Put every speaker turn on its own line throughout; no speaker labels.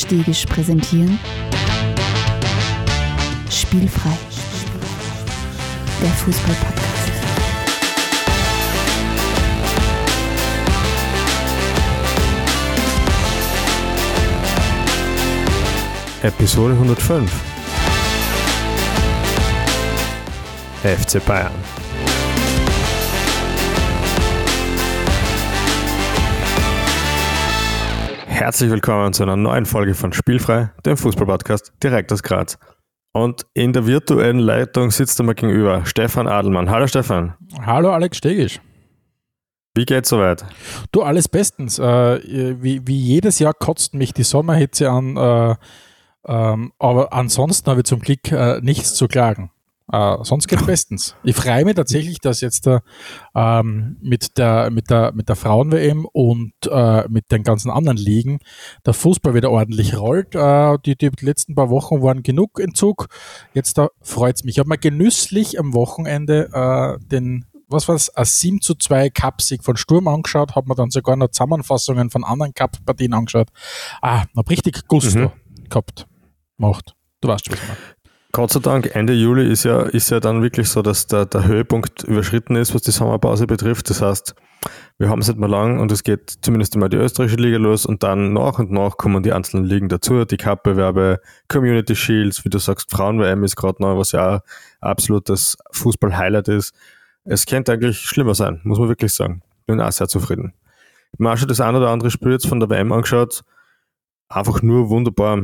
Stegisch präsentieren Spielfrei, der Fußball-Podcast.
Episode 105. FC Bayern. Herzlich willkommen zu einer neuen Folge von Spielfrei, dem Fußballpodcast direkt aus Graz. Und in der virtuellen Leitung sitzt einmal gegenüber Stefan Adelmann. Hallo Stefan.
Hallo Alex Stegisch.
Wie geht's soweit?
Du, alles bestens. Äh, wie, wie, jedes Jahr kotzt mich die Sommerhitze an, äh, ähm, aber ansonsten habe ich zum Glück äh, nichts zu klagen. Äh, sonst geht bestens. Ich freue mich tatsächlich, dass jetzt äh, mit der, mit der, mit der Frauen-WM und äh, mit den ganzen anderen Ligen der Fußball wieder ordentlich rollt. Äh, die, die letzten paar Wochen waren genug Entzug. Jetzt da freut es mich. Ich habe mir genüsslich am Wochenende äh, den was war es, ein 7 zu 2 Cup-Sieg von Sturm angeschaut, habe mir dann sogar noch Zusammenfassungen von anderen Cup-Partien angeschaut. Ah, hab richtig Gusto mhm. gehabt. Macht. Du weißt schon, was ich meine.
Gott sei Dank, Ende Juli ist ja, ist ja dann wirklich so, dass der, der Höhepunkt überschritten ist, was die Sommerpause betrifft. Das heißt, wir haben es nicht mehr lang und es geht zumindest einmal die österreichische Liga los und dann nach und nach kommen die einzelnen Ligen dazu, die Cup-Bewerbe, Community Shields, wie du sagst, Frauen-WM ist gerade neu, was ja absolut das Fußball-Highlight ist. Es könnte eigentlich schlimmer sein, muss man wirklich sagen. Bin auch sehr zufrieden. Ich habe mir auch schon das ein oder andere Spiel jetzt von der WM angeschaut. Einfach nur wunderbar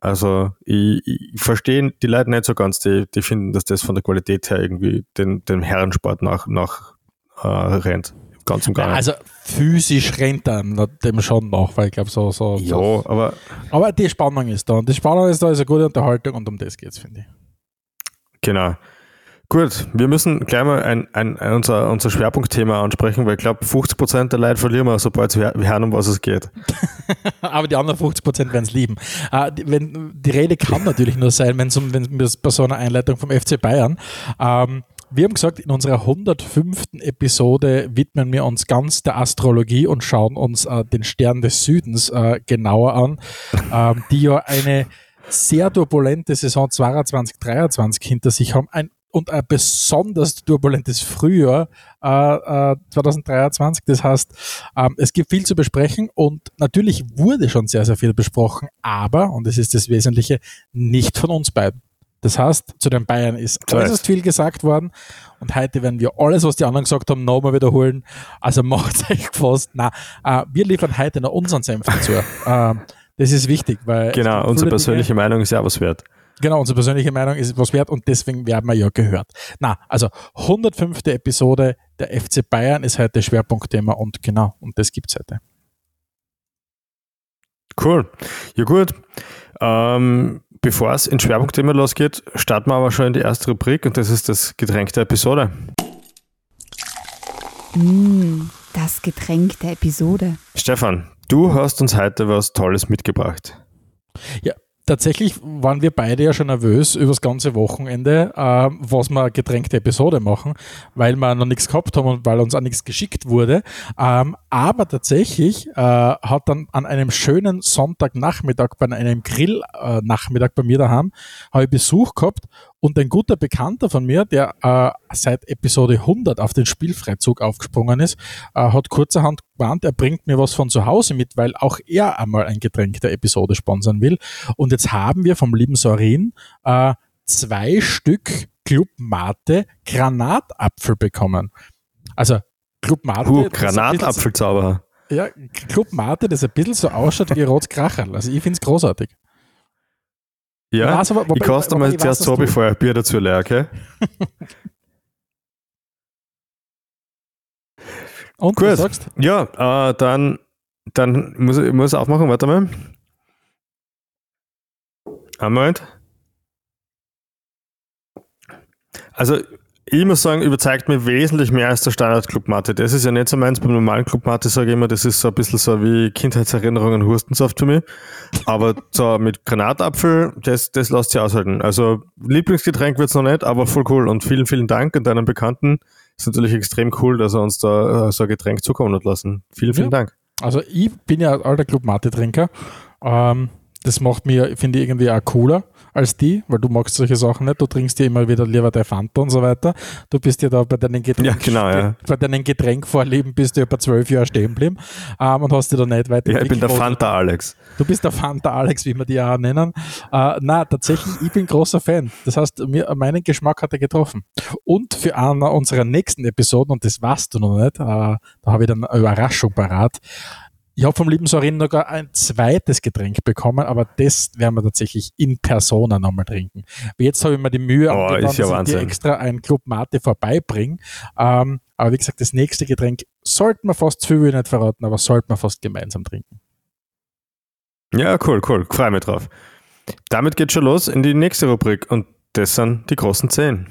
also ich, ich verstehe die Leute nicht so ganz, die, die finden, dass das von der Qualität her irgendwie den, dem Herrensport nach, nach äh, rennt. Ganz und gar
nicht. Also physisch rennt einem dem schon nach, weil ich glaube so, so.
Ja, so. aber.
Aber die Spannung ist da und die Spannung ist da, ist eine gute Unterhaltung und um das geht es, finde ich.
Genau. Gut, wir müssen gleich mal ein, ein, ein unser, unser Schwerpunktthema ansprechen, weil ich glaube, 50% der Leute verlieren wir, sobald wir hören, um was es geht.
Aber die anderen 50% werden es lieben. Äh, die, wenn, die Rede kann natürlich nur sein, wenn es bei so einer Einleitung vom FC Bayern. Ähm, wir haben gesagt, in unserer 105. Episode widmen wir uns ganz der Astrologie und schauen uns äh, den Stern des Südens äh, genauer an, ähm, die ja eine sehr turbulente Saison 22, 23 hinter sich haben. Ein und ein besonders turbulentes Frühjahr äh, äh, 2023. Das heißt, ähm, es gibt viel zu besprechen und natürlich wurde schon sehr, sehr viel besprochen, aber, und das ist das Wesentliche, nicht von uns beiden. Das heißt, zu den Bayern ist äußerst viel gesagt worden und heute werden wir alles, was die anderen gesagt haben, nochmal wiederholen. Also macht euch gefasst. Na, äh, wir liefern heute noch unseren Senf dazu. äh, das ist wichtig, weil.
Genau, unsere persönliche Dinge, Meinung ist ja was wert.
Genau, unsere persönliche Meinung ist was wert und deswegen werden wir ja gehört. Na, also 105. Episode der FC Bayern ist heute Schwerpunktthema und genau, und das gibt's heute.
Cool. Ja gut. Ähm, bevor es ins Schwerpunktthema losgeht, starten wir aber schon in die erste Rubrik und das ist das Getränk der Episode.
Mm, das Getränk der Episode.
Stefan, du hast uns heute was Tolles mitgebracht.
Ja, tatsächlich waren wir beide ja schon nervös über das ganze Wochenende, äh, was wir getränkte Episode machen, weil wir noch nichts gehabt haben und weil uns auch nichts geschickt wurde. Ähm, aber tatsächlich äh, hat dann an einem schönen Sonntagnachmittag bei einem Grillnachmittag äh, bei mir daheim, habe ich Besuch gehabt und ein guter Bekannter von mir, der äh, seit Episode 100 auf den Spielfreizug aufgesprungen ist, äh, hat kurzerhand gewarnt, er bringt mir was von zu Hause mit, weil auch er einmal ein Getränk der Episode sponsern will. Und jetzt haben wir vom lieben Sorin äh, zwei Stück Club Mate Granatapfel bekommen. Also Club Mate.
Uh, Granatapfelzauber.
Ja, Club Mate, das ein bisschen so ausschaut wie Rotskracherl. Also ich finde es großartig.
Ja, ich, aber, wobei, ich koste mal zuerst so, bevor ich Bier dazu leer, okay?
Und, Gut. was sagst
Ja, äh, dann, dann muss ich muss aufmachen, warte mal. Ein Moment. Also, ich muss sagen, überzeugt mich wesentlich mehr als der Standard-Club-Matte. Das ist ja nicht so meins. Beim normalen Club-Matte sage ich immer, das ist so ein bisschen so wie Kindheitserinnerungen Hurstensaft für mich. Aber so mit Granatapfel, das, das lässt sich aushalten. Also Lieblingsgetränk wird's noch nicht, aber voll cool. Und vielen, vielen Dank an deinen Bekannten. Ist natürlich extrem cool, dass er uns da äh, so ein Getränk zukommen hat lassen. Vielen, vielen ja. Dank.
Also ich bin ja alter Club-Mate-Trinker. Ähm, das macht mir, finde ich, irgendwie auch cooler als die, weil du magst solche Sachen nicht. Du trinkst dir immer wieder lieber dein Fanta und so weiter. Du bist ja da bei deinen Getränk,
Ja, genau, ja.
bei deinen Getränkvorlieben bist du über zwölf Jahre stehen geblieben ähm, und hast dir da nicht weiter
Ja, ich bin der. Fanta Alex.
Du bist der Fanta Alex, wie wir die auch nennen. Äh, na, tatsächlich, ich bin großer Fan. Das heißt, mir, meinen Geschmack hat er getroffen. Und für eine unserer nächsten Episoden, und das weißt du noch nicht, äh, da habe ich dann eine Überraschung parat. Ich habe vom lieben Sorin sogar ein zweites Getränk bekommen, aber das werden wir tatsächlich in Persona nochmal trinken. Jetzt habe ich mir die Mühe
Oh,
angetan,
ist ja
dass ich dir extra ein Club Mate vorbeibringe. Ähm, aber wie gesagt, das nächste Getränk sollten wir fast, zu viel will ich nicht verraten, aber sollten wir fast gemeinsam trinken.
Ja, cool, cool. Freue mich drauf. Damit geht schon los in die nächste Rubrik und das sind die großen Zehn.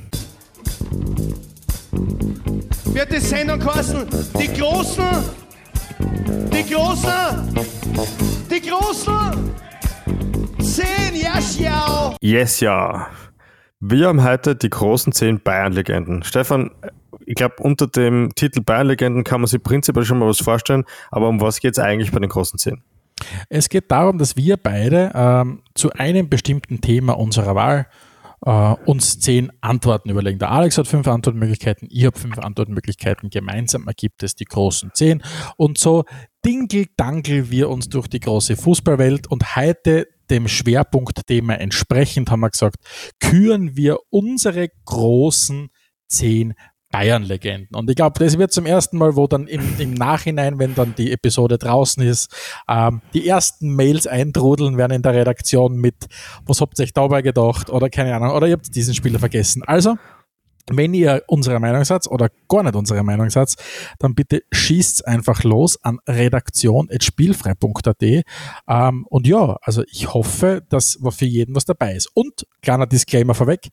wird die Sendung kosten. Die Großen, die Großen, die Großen. Zehn, ja, schau.
Yes, ja. Wir haben heute die großen zehn Bayern-Legenden. Stefan, ich glaube, unter dem Titel Bayern-Legenden kann man sich prinzipiell schon mal was vorstellen, aber um was geht es eigentlich bei den großen zehn?
Es geht darum, dass wir beide ähm, zu einem bestimmten Thema unserer Wahl äh, uns zehn Antworten überlegen. Der Alex hat fünf Antwortmöglichkeiten, ich habe fünf Antwortmöglichkeiten. Gemeinsam ergibt es die großen zehn. Und so dinkel-dankel wir uns durch die große Fußballwelt und heute dem Schwerpunktthema entsprechend haben wir gesagt, küren wir unsere großen zehn Bayern-Legenden. Und ich glaube, das wird zum ersten Mal, wo dann im, im Nachhinein, wenn dann die Episode draußen ist, ähm, die ersten Mails eintrudeln werden in der Redaktion mit, was habt ihr euch dabei gedacht oder keine Ahnung, oder ihr habt diesen Spieler vergessen. Also, wenn ihr unserer Meinung seid oder gar nicht unserer Meinung seid, dann bitte schießt einfach los an redaktion.spielfrei.at. Ähm, und ja, also ich hoffe, dass für jeden was dabei ist. Und kleiner Disclaimer vorweg,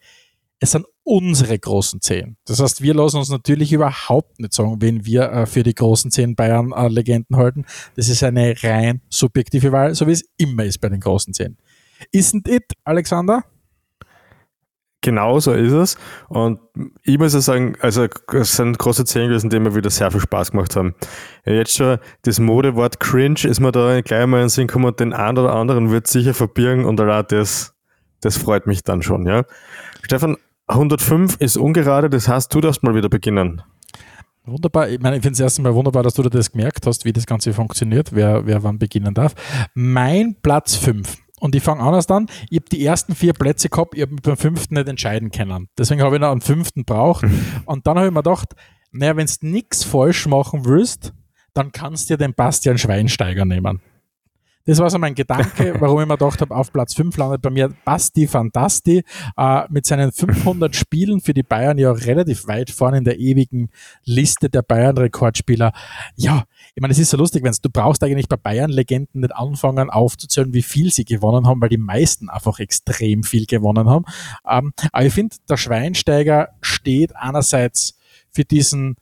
es sind unsere großen zehn. Das heißt, wir lassen uns natürlich überhaupt nicht sagen, wen wir äh, für die großen zehn Bayern-Legenden halten. Das ist eine rein subjektive Wahl, so wie es immer ist bei den großen zehn. Isn't it, Alexander?
Genau so ist es. Und ich muss ja sagen, also es sind große Zehn gewesen, die mir wieder sehr viel Spaß gemacht haben. Jetzt schon das Modewort cringe ist mir da gleich mal in den Sinn gekommen und den einen oder anderen wird sicher verbirgen und allein das, das freut mich dann schon, ja. Stefan, 105 ist ungerade, das heißt, du darfst mal wieder beginnen.
Wunderbar. Ich meine, ich finde es erst einmal wunderbar, dass du dir das gemerkt hast, wie das Ganze funktioniert, wer, wer wann beginnen darf. Mein Platz 5. Und ich fange anders an. Ich habe die ersten vier Plätze gehabt, ich habe mich beim fünften nicht entscheiden können. Deswegen habe ich noch einen fünften braucht. Und dann habe ich mir gedacht, naja, wenn du nichts falsch machen willst, dann kannst du dir den Bastian Schweinsteiger nehmen. Das war so mein Gedanke, warum ich mir gedacht habe, auf Platz 5 landet bei mir Basti Fantasti äh, mit seinen 500 Spielen für die Bayern ja relativ weit vorne in der ewigen Liste der Bayern-Rekordspieler. Ja, ich meine, es ist so lustig, wenn du brauchst eigentlich bei Bayern-Legenden nicht anfangen aufzuzählen, wie viel sie gewonnen haben, weil die meisten einfach extrem viel gewonnen haben. Ähm, aber ich finde, der Schweinsteiger steht einerseits für diesen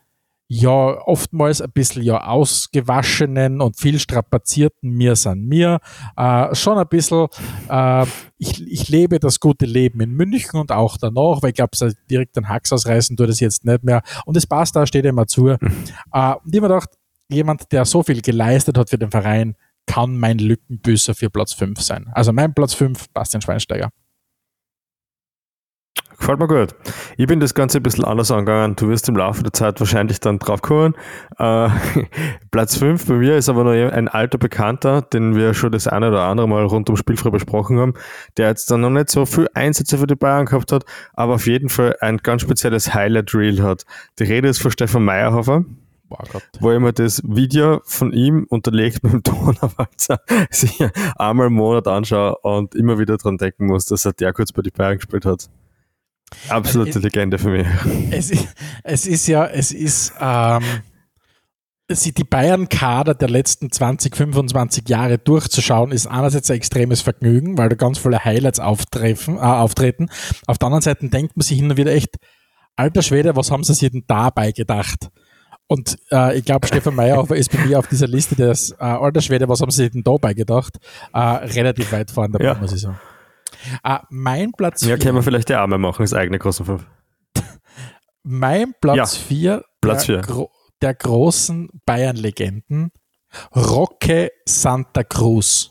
ja oftmals ein bisschen ja ausgewaschenen und viel strapazierten Mir san mir. Äh, schon ein bisschen, äh, ich, ich lebe das gute Leben in München und auch danach, weil ich glaube, direkt den Hax ausreißen tut es jetzt nicht mehr. Und es passt da, steht immer zu. Äh, und ich mir gedacht, jemand, der so viel geleistet hat für den Verein, kann mein Lückenbüßer für Platz 5 sein. Also mein Platz 5, Bastian Schweinsteiger.
Gefällt mir gut. Ich bin das Ganze ein bisschen anders angegangen. Du wirst im Laufe der Zeit wahrscheinlich dann drauf kommen. Äh, Platz 5 bei mir ist aber noch ein alter Bekannter, den wir schon das eine oder andere Mal rund um Spielfrei besprochen haben, der jetzt dann noch nicht so viel Einsätze für die Bayern gehabt hat, aber auf jeden Fall ein ganz spezielles Highlight-Reel hat. Die Rede ist von Stefan Meyerhofer
Gott.
wo ich mir das Video von ihm unterlegt mit dem Donauwalzer sich einmal im Monat anschaue und immer wieder dran denken muss, dass er der kurz bei die Bayern gespielt hat. Absolute
Also,
Legende für mich.
es, ist, es ist ja, es ist, ähm, die Bayern-Kader der letzten 20, 25 Jahre durchzuschauen, ist einerseits ein extremes Vergnügen, weil da ganz viele Highlights auftreffen, äh, auftreten. Auf der anderen Seite denkt man sich hin und wieder echt, alter Schwede, was haben sie sich denn dabei gedacht? Und äh, ich glaube, Stefan Meyerhofer ist bei mir auf dieser Liste des äh, alter Schwede, was haben sie denn dabei gedacht, äh, relativ weit vorne dabei,
Ja.
muss ich sagen. Äh, mein Platz
Ja,
vier-
können wir vielleicht ja auch mal machen, das eigene großen Fünf.
Mein Platz 4
Platz
der,
vier.
gro der großen Bayern-Legenden, Roque Santa Cruz.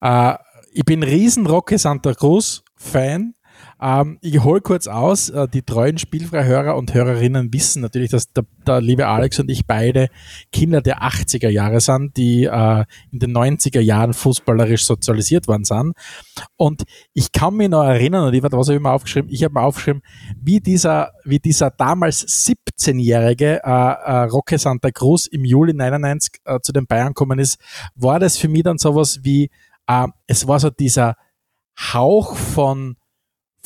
Äh, ich bin riesen Roque Santa Cruz Fan. Ähm, ich hole kurz aus, äh, die treuen Spielfreihörer und Hörerinnen wissen natürlich, dass der, der, liebe Alex und ich beide Kinder der 80er Jahre sind, die äh, in den 90er Jahren fußballerisch sozialisiert worden sind. Und ich kann mich noch erinnern, und ich was habe ich mir aufgeschrieben? Ich habe mir aufgeschrieben, wie dieser, wie dieser damals 17-jährige äh, äh, Roque Santa Cruz im Juli 99 äh, zu den Bayern gekommen ist, war das für mich dann sowas wie, äh, es war so dieser Hauch von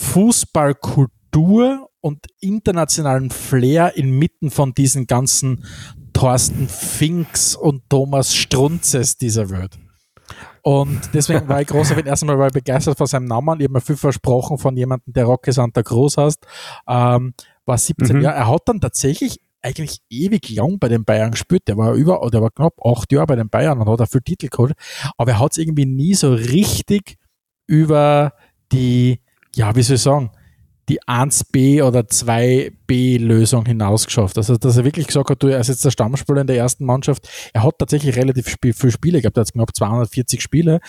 Fußballkultur und internationalen Flair inmitten von diesen ganzen Thorsten Finks und Thomas Strunzes dieser Welt. Und deswegen war ich großer Fan. Erstmal war ich begeistert von seinem Namen. Ich habe mir viel versprochen von jemandem, der Rocky Santa Cruz heißt. Ähm, war 17 mhm. Jahre. Er hat dann tatsächlich eigentlich ewig lang bei den Bayern gespielt. Der war über, der war knapp acht Jahre bei den Bayern und hat auch viel Titel geholt. Aber er hat es irgendwie nie so richtig über die ja, wie soll ich sagen, die 1B oder 2B-Lösung hinausgeschafft. Also, dass er wirklich gesagt hat, du, er ist jetzt der Stammspieler in der ersten Mannschaft. Er hat tatsächlich relativ viel Spiele gehabt, er hat knapp 240 Spiele.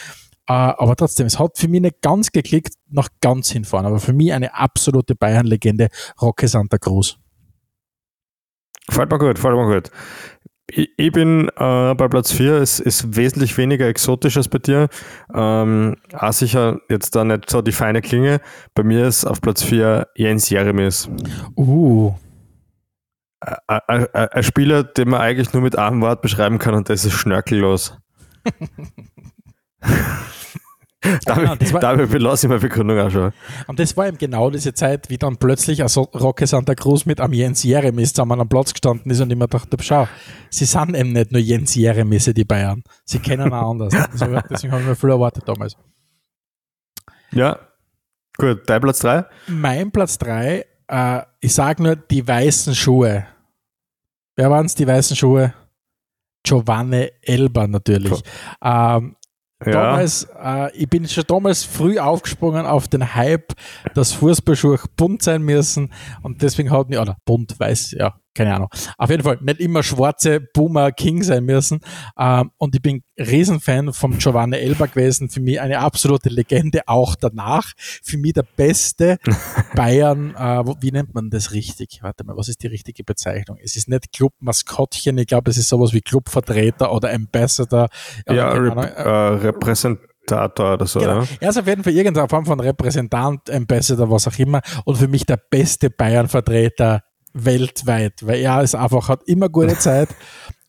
Äh, aber trotzdem, es hat für mich nicht ganz geklickt, nach ganz hinfahren. Aber für mich eine absolute Bayern-Legende, Roque Santa Cruz.
Fällt mir gut, fällt mir gut. Ich bin äh, bei Platz 4, es ist wesentlich weniger exotisch als bei dir. Ähm, auch sicher jetzt da nicht so die feine Klinge. Bei mir ist auf Platz 4 Jens Jeremies.
Uh.
Ein Spieler, den man eigentlich nur mit einem Wort beschreiben kann und das ist schnörkellos. damit, genau, damit belasse ich meine Begründung auch schon.
Und das war eben genau diese Zeit, wie dann plötzlich also Roque Santa Cruz mit am Jens Jeremis zusammen am Platz gestanden ist und ich mir dachte, schau, sie sind eben nicht nur Jens Jeremisse, die Bayern. Sie kennen auch anders. deswegen, deswegen habe ich mir viel erwartet damals.
Ja, gut. Dein Platz 3?
Mein Platz 3, äh, ich sage nur die weißen Schuhe. Wer waren es, die weißen Schuhe? Giovanni Elba natürlich. Ähm, ja. Damals, äh, ich bin schon damals früh aufgesprungen auf den Hype, dass Fußballschuhe bunt sein müssen und deswegen hat mich, oder bunt, weiß, ja, keine Ahnung. Auf jeden Fall nicht immer schwarze Boomer King sein müssen. Ähm, und ich bin Riesenfan vom Giovanni Elba gewesen. Für mich eine absolute Legende, auch danach. Für mich der beste Bayern, äh, wie nennt man das richtig? Warte mal, was ist die richtige Bezeichnung? Es ist nicht Club-Maskottchen, ich glaube, es ist sowas wie Clubvertreter oder Ambassador.
Ja, Rep äh, Repräsentator oder so. Genau.
Ja. Er ist auf jeden Fall irgendeine Form von Repräsentant, Ambassador, was auch immer. Und für mich der beste Bayern-Vertreter weltweit, weil er ist einfach, hat immer gute Zeit.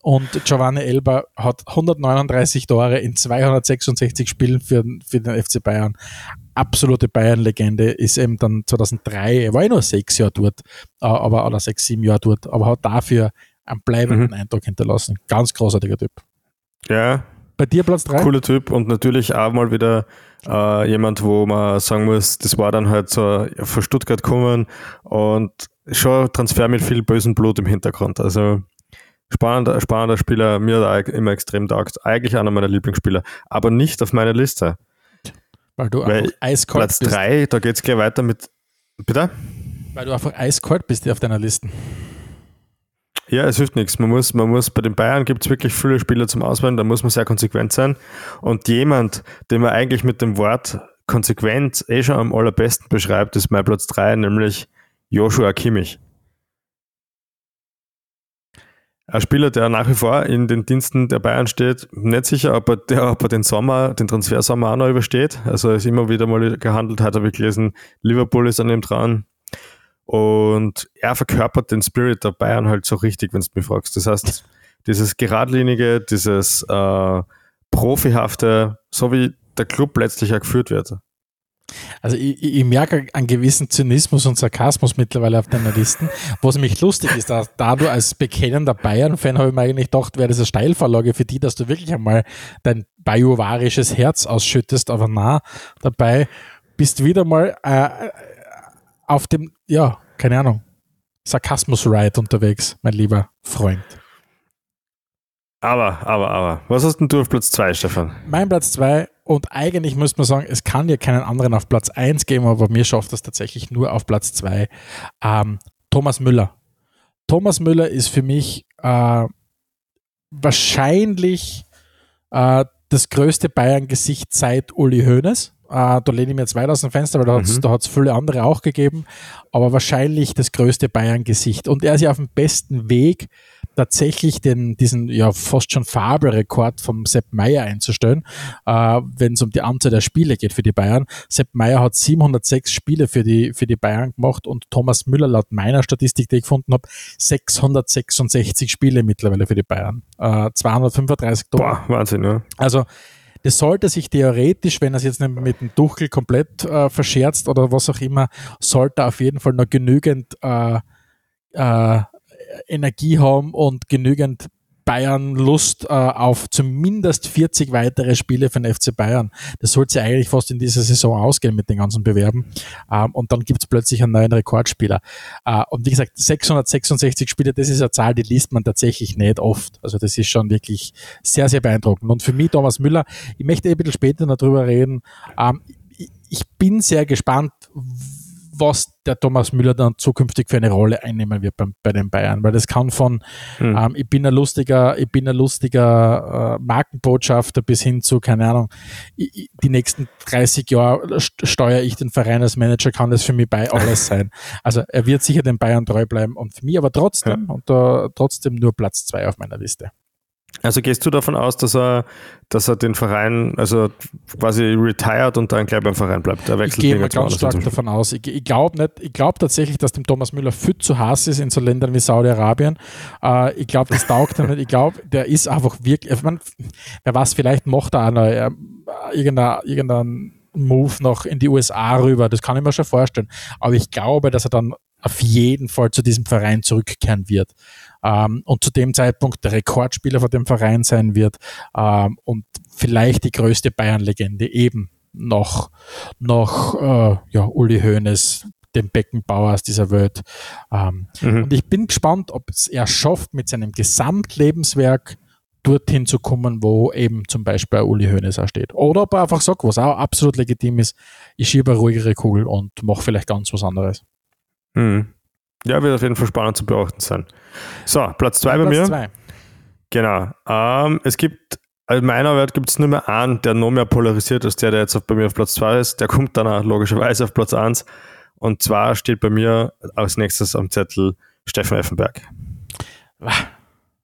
Und Giovanni Elba hat 139 Tore in 266 Spielen für, für den FC Bayern. Absolute Bayern-Legende ist eben dann 2003, er war ja nur sechs Jahre dort, äh, aber, oder sechs, sieben Jahre dort, aber hat dafür einen bleibenden mhm. Eindruck hinterlassen. Ganz großartiger Typ.
Ja.
Bei dir Platz 3?
Cooler Typ und natürlich auch mal wieder äh, jemand, wo man sagen muss, das war dann halt so von Stuttgart kommen und schon Transfer mit viel bösem Blut im Hintergrund. Also spannender, spannender Spieler, mir hat er immer extrem taugt. Eigentlich einer meiner Lieblingsspieler, aber nicht auf meiner Liste.
Weil du
Weil eiskalt Platz bist. Platz 3, da geht es gleich weiter mit. Bitte?
Weil du einfach eiskalt bist auf deiner Liste.
Ja, es hilft nichts. Man muss, man muss, bei den Bayern gibt es wirklich viele Spieler zum Auswählen, da muss man sehr konsequent sein. Und jemand, den man eigentlich mit dem Wort konsequent eh schon am allerbesten beschreibt, ist mein Platz 3, nämlich Joshua Kimmich. Ein Spieler, der nach wie vor in den Diensten der Bayern steht, nicht sicher, ob er, der, ob er den Sommer, den Transfersommer auch noch übersteht. Also er ist immer wieder mal gehandelt, hat er gelesen, Liverpool ist an ihm dran. Und er verkörpert den Spirit der Bayern halt so richtig, wenn du mich fragst. Das heißt, dieses geradlinige, dieses äh, profihafte, so wie der Club letztlich auch geführt wird.
Also ich, ich, merke einen gewissen Zynismus und Sarkasmus mittlerweile auf deiner Listen. Was mich lustig ist, da, da du als bekennender Bayern-Fan habe ich mir eigentlich gedacht, wäre das eine Steilvorlage für die, dass du wirklich einmal dein bajuwarisches Herz ausschüttest, aber na, dabei bist wieder mal äh, auf dem, ja, keine Ahnung, Sarkasmus-Ride unterwegs, mein lieber Freund.
Aber, aber, aber. Was hast denn du auf Platz 2, Stefan?
Mein Platz 2 und eigentlich müsste man sagen, es kann ja keinen anderen auf Platz 1 geben, aber mir schafft das tatsächlich nur auf Platz 2. Ähm, Thomas Müller. Thomas Müller ist für mich äh, wahrscheinlich äh, das größte Bayern-Gesicht seit Uli Hoeneß. Äh, da lehne ich mir jetzt weit aus dem Fenster, weil da hat es
Mhm.
viele andere auch gegeben. Aber wahrscheinlich das größte Bayern-Gesicht. Und er ist ja auf dem besten Weg, tatsächlich den, diesen ja fast schon Fabelrekord vom Sepp Meier einzustellen, äh, wenn es um die Anzahl der Spiele geht für die Bayern. Sepp Meier hat 706 Spiele für die, für die Bayern gemacht und Thomas Müller laut meiner Statistik, die ich gefunden habe, 666 Spiele mittlerweile für die Bayern. Äh, 235 Tore.
Boah, Wahnsinn, ja.
Also das sollte sich theoretisch, wenn er es jetzt nicht mit dem Duchel komplett äh, verscherzt oder was auch immer, sollte auf jeden Fall noch genügend äh, äh, Energie haben und genügend Bayern Lust äh, auf zumindest 40 weitere Spiele den FC Bayern. Das sollte ja eigentlich fast in dieser Saison ausgehen mit den ganzen Bewerben. Ähm, und dann gibt es plötzlich einen neuen Rekordspieler. Äh, und wie gesagt, 666 Spiele, das ist eine Zahl, die liest man tatsächlich nicht oft. Also das ist schon wirklich sehr, sehr beeindruckend. Und für mich, Thomas Müller, ich möchte ein bisschen später noch drüber reden. Ähm, ich bin sehr gespannt, was der Thomas Müller dann zukünftig für eine Rolle einnehmen wird bei, bei den Bayern, weil das kann von
Hm.
ähm, ich bin ein lustiger, ich bin ein lustiger äh, Markenbotschafter bis hin zu, keine Ahnung, ich, die nächsten 30 Jahre st- steuere ich den Verein als Manager, kann das für mich bei alles sein. Also er wird sicher den Bayern treu bleiben und für mich aber trotzdem, und da, trotzdem nur Platz zwei auf meiner Liste.
Also gehst du davon aus, dass er, dass er den Verein, also quasi retired und dann gleich beim Verein bleibt? Er
Ich
wechselt
gehe mal ganz stark
zum
davon aus. Ich, ich glaube nicht, ich glaube tatsächlich, dass dem Thomas Müller viel zu Hass ist in so Ländern wie Saudi-Arabien. Äh, ich glaube, das taugt er nicht. Ich glaube, der ist einfach wirklich, ich mein, wer weiß, vielleicht macht er auch noch äh, irgendein, irgendein Move noch in die USA rüber. Das kann ich mir schon vorstellen. Aber ich glaube, dass er dann auf jeden Fall zu diesem Verein zurückkehren wird. Ähm, und zu dem Zeitpunkt der Rekordspieler von dem Verein sein wird ähm, und vielleicht die größte Bayern-Legende eben noch, noch äh, ja, Uli Hoeneß, dem Beckenbauers dieser Welt. Ähm,
Mhm.
Und ich bin gespannt, ob es er schafft, mit seinem Gesamtlebenswerk dorthin zu kommen, wo eben zum Beispiel Uli Hoeneß auch steht. Oder ob er einfach sagt, was auch absolut legitim ist, ich schiebe eine ruhigere Kugel und mache vielleicht ganz was anderes.
Mhm. Ja, wird auf jeden Fall spannend zu beobachten sein. So, Platz zwei bei
Platz
mir.
zwei.
Genau. Ähm, es gibt, also in meiner Welt gibt es nur mehr einen, der noch mehr polarisiert als der, der jetzt auf, bei mir auf Platz 2 ist. Der kommt dann auch logischerweise auf Platz 1. Und zwar steht bei mir als nächstes am Zettel Steffen Effenberg.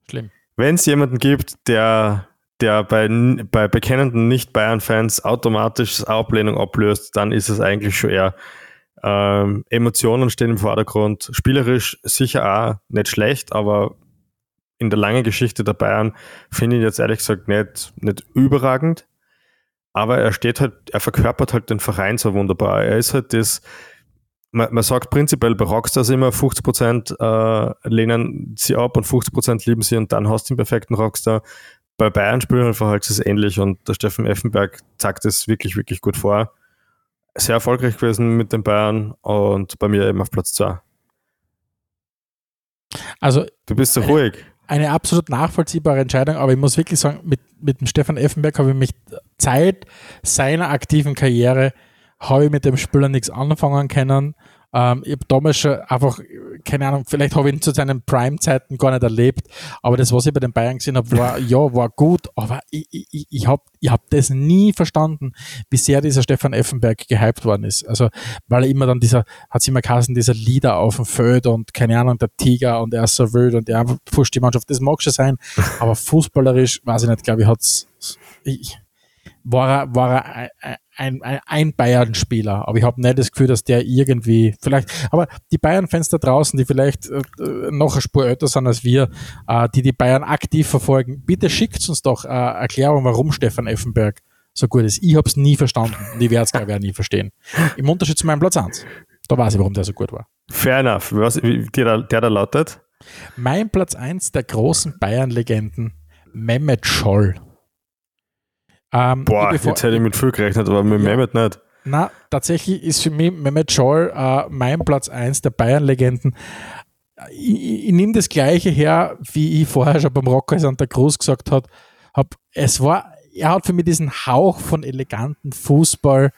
Schlimm.
Wenn es jemanden gibt, der, der bei, bei bekennenden Nicht-Bayern-Fans automatisch Ablehnung ablöst, dann ist es eigentlich schon eher. Ähm, Emotionen stehen im Vordergrund. Spielerisch sicher auch nicht schlecht, aber in der langen Geschichte der Bayern finde ich jetzt ehrlich gesagt nicht, nicht überragend. Aber er steht halt, er verkörpert halt den Verein so wunderbar. Er ist halt das, man, man sagt prinzipiell bei Rockstars immer, 50% äh, lehnen sie ab und 50% lieben sie und dann hast du den perfekten Rockstar. Bei Bayern spielen einfach halt es ähnlich und der Steffen Effenberg zeigt es wirklich, wirklich gut vor. Sehr erfolgreich gewesen mit den Bayern und bei mir eben auf Platz 2.
Also
Du bist so
Eine-
ruhig.
eine absolut nachvollziehbare Entscheidung, aber ich muss wirklich sagen, mit, mit dem Stefan Effenberg habe ich mich Zeit seiner aktiven Karriere, habe ich mit dem Spieler nichts anfangen können. Ähm, ich habe damals schon einfach, keine Ahnung, vielleicht habe ich ihn zu seinen Prime-Zeiten gar nicht erlebt, aber das, was ich bei den Bayern gesehen habe, war, ja, war gut, aber ich, ich, ich habe ich hab das nie verstanden, wie sehr dieser Stefan Effenberg gehypt worden ist. Also, weil er immer dann dieser, hat immer geheißen, dieser Leader auf dem Feld und keine Ahnung, der Tiger und er ist so wild und er pusht die Mannschaft. Das mag schon sein, aber fußballerisch, weiß ich nicht, glaube ich, hat's, ich, war er, war er ein, ein, Bayern-Spieler, aber ich habe nicht das Gefühl, dass der irgendwie, vielleicht, aber die Bayern-Fans da draußen, die vielleicht äh, noch eine Spur älter sind als wir, äh, die die Bayern aktiv verfolgen, bitte schickt uns doch äh, Erklärung, warum Stefan Effenberg so gut ist. Ich habe es nie verstanden und ich werde es, glaube ich, auch nie verstehen. Im Unterschied zu meinem Platz 1. Da weiß ich, warum der so gut war.
Fair enough. Was, der, da- der da lautet?
Mein Platz 1 der großen Bayern-Legenden, Mehmet Scholl. Ähm,
Boah,
ich bevor-
jetzt hätte ich mit viel gerechnet, aber mit
Ja.
Mehmet nicht.
Na, tatsächlich ist für mich Mehmet Scholl äh, mein Platz 1 der Bayern-Legenden. Ich, ich, ich nehme das Gleiche her, wie ich vorher schon beim Rocker Santa Cruz gesagt habe. Hab, es war, er hat für mich diesen Hauch von eleganten Fußball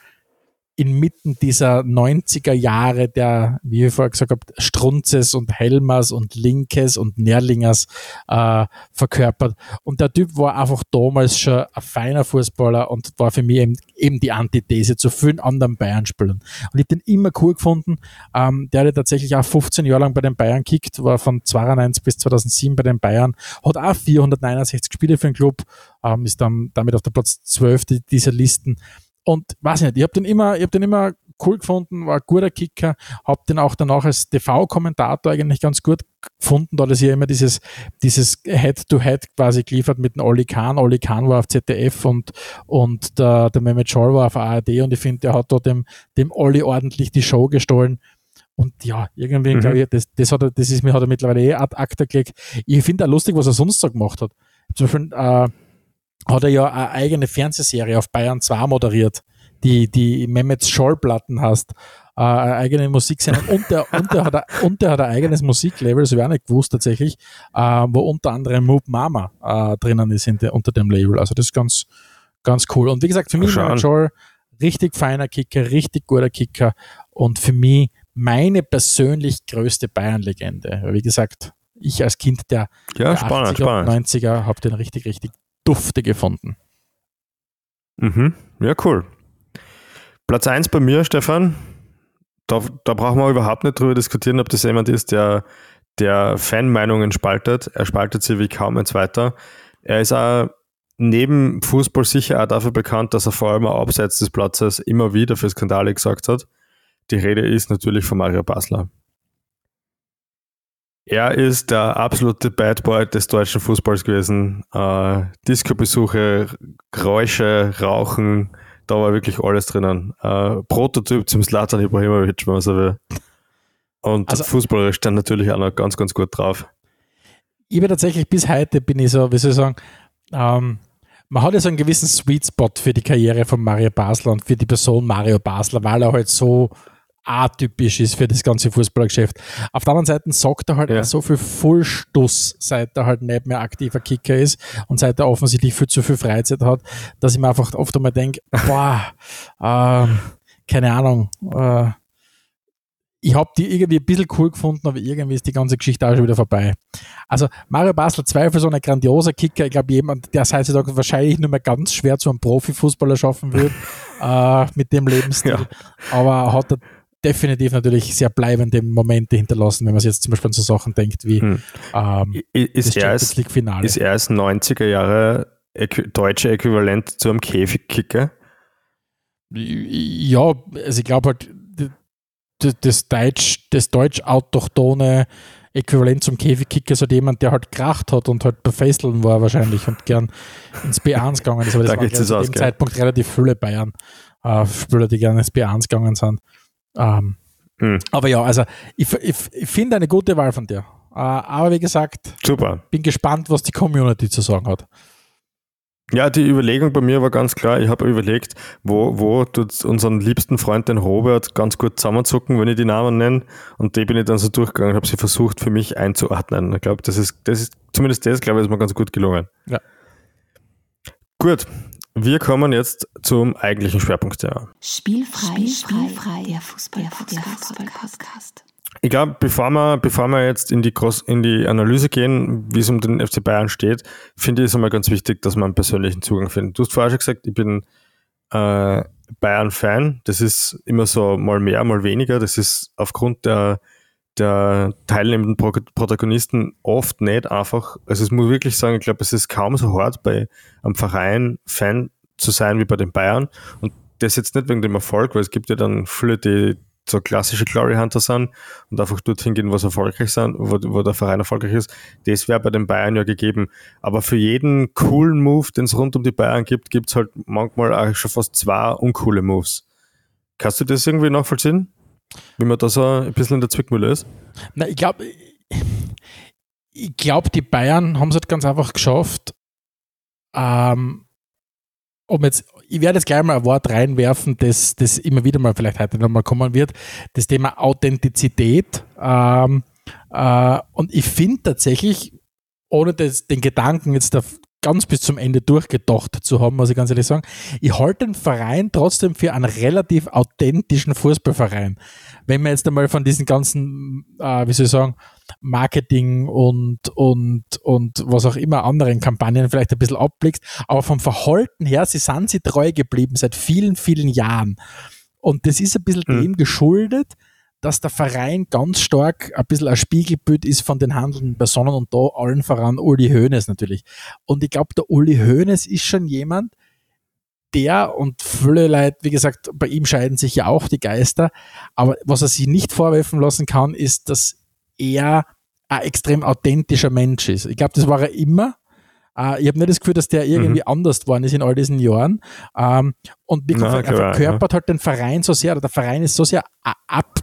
inmitten dieser 90er Jahre der, wie ich vorher gesagt habe, Strunzes und Helmers und Linkes und Nerlingers äh, verkörpert. Und der Typ war einfach damals schon ein feiner Fußballer und war für mich eben, eben die Antithese zu vielen anderen Bayern-Spielern. Und ich habe den immer cool gefunden. Ähm, der hat tatsächlich auch 15 Jahre lang bei den Bayern kickt, war von 92 bis 2007 bei den Bayern, hat auch 469 Spiele für den Club, ähm, ist dann damit auf der Platz 12 dieser Listen und weiß nicht, ich habe den immer, ich habe den immer cool gefunden, war ein guter Kicker, habe den auch danach als TV-Kommentator eigentlich ganz gut gefunden, da das ja immer dieses, dieses Head-to-Head -Head quasi geliefert mit dem Oli Kahn. Oli Kahn war auf ZDF und, und der, der Mehmet Scholl war auf ARD und ich finde, der hat da dem, dem Olli ordentlich die Show gestohlen. Und ja, irgendwie, mhm. glaube ich, das, das, hat er, das ist mir, hat er mittlerweile eh ad acta gelegt. Ich finde auch lustig, was er sonst so gemacht hat. Zum Beispiel, äh, hat er ja eine eigene Fernsehserie auf Bayern 2 moderiert, die, die Mehmets Schollplatten hast, äh, eine eigene Musiksendung und der, und, der hat ein, und der hat ein eigenes Musiklabel, das habe ich auch nicht gewusst tatsächlich, äh, wo unter anderem Moop Mama äh, drinnen ist der, unter dem Label. Also das ist ganz, ganz cool. Und wie gesagt, für mich Mehmet Scholl richtig feiner Kicker, richtig guter Kicker und für mich meine persönlich größte Bayern-Legende. Wie gesagt, ich als Kind der,
ja, der spannend, 80er
und 90er habe den richtig, richtig Dufte gefunden.
Mhm. Ja, cool. Platz 1 bei mir, Stefan. Da, da brauchen wir überhaupt nicht drüber diskutieren, ob das jemand ist, der, der Fanmeinungen spaltet. Er spaltet sie wie kaum ein zweiter. Er ist auch neben Fußball sicher auch dafür bekannt, dass er vor allem auch abseits des Platzes immer wieder für Skandale gesagt hat. Die Rede ist natürlich von Mario Basler. Er ist der absolute Bad Boy des deutschen Fußballs gewesen. Äh, Disco-Besuche, Geräusche, Rauchen, da war wirklich alles drinnen. Äh, Prototyp zum Slatan Ibrahimovic, wenn man so will. Und also, fußballerisch dann natürlich auch noch ganz, ganz gut drauf.
Ich bin tatsächlich bis heute, bin ich so, wie soll ich sagen, ähm, man hat ja so einen gewissen Sweet Spot für die Karriere von Mario Basler und für die Person Mario Basler, weil er halt so atypisch ist für das ganze Fußballgeschäft. Auf der anderen Seite sagt er halt ja. so viel Vollstuss, seit er halt nicht mehr aktiver Kicker ist und seit er offensichtlich viel zu viel Freizeit hat, dass ich mir einfach oft einmal denke, boah, äh, keine Ahnung, äh, ich habe die irgendwie ein bisschen cool gefunden, aber irgendwie ist die ganze Geschichte auch schon wieder vorbei. Also Mario Basler Zweifel so ein grandioser Kicker. Ich glaube, jemand, der heutzutage wahrscheinlich nur mehr ganz schwer zu einem Profifußballer schaffen wird äh, mit dem Lebensstil. Ja. Aber hat er definitiv natürlich sehr bleibende Momente hinterlassen, wenn man sich jetzt zum Beispiel an so Sachen denkt wie hm. ähm,
ist, das Champions League Finale. Ist er als 90er Jahre deutsche Äquivalent zu einem Käfigkicker?
Ja, also ich glaube halt, das Deutsch, das deutsch-autochtone Äquivalent zum Käfigkicker ist halt jemand, der halt kracht hat und halt bei Fesseln war wahrscheinlich und gern ins B1 gegangen ist. Aber das da waren zu dem Zeitpunkt relativ viele Bayern äh, die gerne ins B1 gegangen sind. Ähm, hm. Aber ja, also ich, ich, ich finde eine gute Wahl von dir. Äh, aber wie gesagt,
Super.
bin gespannt, was die Community zu sagen hat.
Ja, die Überlegung bei mir war ganz klar. Ich habe überlegt, wo, wo tut unseren liebsten Freund, den Robert, ganz gut zusammenzucken, wenn ich die Namen nenne. Und die bin ich dann so durchgegangen und habe sie versucht, für mich einzuordnen. Ich glaube, das ist, das ist, zumindest das, glaube ich, ist mir ganz gut gelungen.
Ja.
Gut, wir kommen jetzt zum eigentlichen Schwerpunktthema.
Spielfrei, Spielfrei, der Fußball-Podcast.
Ich glaube, bevor wir, bevor wir jetzt in die, Groß in die Analyse gehen, wie es um den FC Bayern steht, finde ich es einmal ganz wichtig, dass man einen persönlichen Zugang findet. Du hast vorher schon gesagt, ich bin äh, Bayern-Fan. Das ist immer so mal mehr, mal weniger. Das ist aufgrund der der teilnehmenden Protagonisten oft nicht einfach, also es muss wirklich sagen, ich glaube, es ist kaum so hart bei einem Verein Fan zu sein wie bei den Bayern und das jetzt nicht wegen dem Erfolg, weil es gibt ja dann viele, die so klassische Glory Hunter sind und einfach dorthin gehen, was erfolgreich sind, wo, wo der Verein erfolgreich ist. Das wäre bei den Bayern ja gegeben. Aber für jeden coolen Move, den es rund um die Bayern gibt, gibt es halt manchmal auch schon fast zwei uncoole Moves. Kannst du das irgendwie nachvollziehen? Wie man da so ein bisschen in der Zwickmühle ist?
Na, ich glaube, ich glaube, die Bayern haben es halt ganz einfach geschafft, ähm, um jetzt, ich werde jetzt gleich mal ein Wort reinwerfen, das, das immer wieder mal vielleicht heute nochmal kommen wird, das Thema Authentizität. Ähm, äh, und ich finde tatsächlich, ohne das, den Gedanken jetzt ganz bis zum Ende durchgedacht zu haben, muss ich ganz ehrlich sagen. Ich halte den Verein trotzdem für einen relativ authentischen Fußballverein. Wenn man jetzt einmal von diesen ganzen, äh, wie soll ich sagen, Marketing und, und, und was auch immer anderen Kampagnen vielleicht ein bisschen abblickst, aber vom Verhalten her, sie sind sie treu geblieben seit vielen, vielen Jahren. Und das ist ein bisschen mhm. dem geschuldet, dass der Verein ganz stark ein bisschen ein Spiegelbild ist von den handelnden Personen und da allen voran Uli Hoeneß natürlich. Und ich glaube, der Uli Hoeneß ist schon jemand, der und viele Leute, wie gesagt, bei ihm scheiden sich ja auch die Geister, aber was er sich nicht vorwerfen lassen kann, ist, dass er ein extrem authentischer Mensch ist. Ich glaube, das war er immer. Uh, ich habe nicht das Gefühl, dass der irgendwie mhm. anders geworden ist in all diesen Jahren. Ähm, und wie gesagt, er verkörpert ja. halt den Verein so sehr, oder der Verein ist so sehr ab,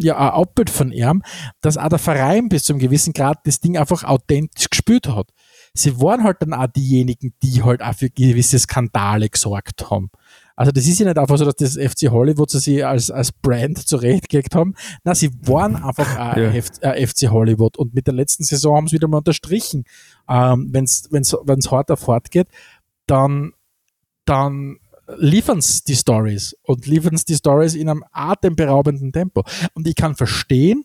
ja, ein Abbild von ihm, dass auch der Verein bis zu einem gewissen Grad das Ding einfach authentisch gespürt hat. Sie waren halt dann auch diejenigen, die halt auch für gewisse Skandale gesorgt haben. Also das ist ja nicht einfach so, dass das FC Hollywood sie als, als Brand zurechtgelegt haben. Na, sie waren einfach ja. äh, FC Hollywood und mit der letzten Saison haben sie wieder mal unterstrichen. Ähm, Wenn es wenn's, wenn's harter fortgeht, dann, dann liefern die Stories und liefern die Stories in einem atemberaubenden Tempo. Und ich kann verstehen,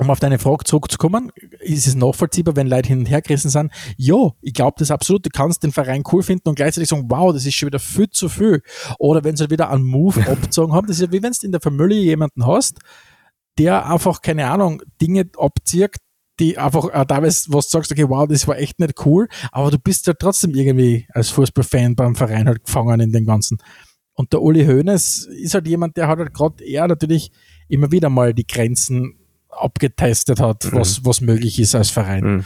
um auf deine Frage zurückzukommen, ist es nachvollziehbar, wenn Leute hin und her gerissen sind? Ja, ich glaube das absolut. Du kannst den Verein cool finden und gleichzeitig sagen, wow, das ist schon wieder viel zu viel. Oder wenn sie halt wieder einen Move abgezogen haben, das ist ja wie wenn du in der Familie jemanden hast, der einfach, keine Ahnung, Dinge abzieht, die einfach äh, da was du sagst, okay, wow, das war echt nicht cool, aber du bist ja trotzdem irgendwie als Fußballfan beim Verein halt gefangen in den ganzen. Und der Uli Hoeneß ist halt jemand, der hat halt gerade eher natürlich immer wieder mal die Grenzen abgetestet hat, mhm. was, was möglich ist als Verein. Mhm.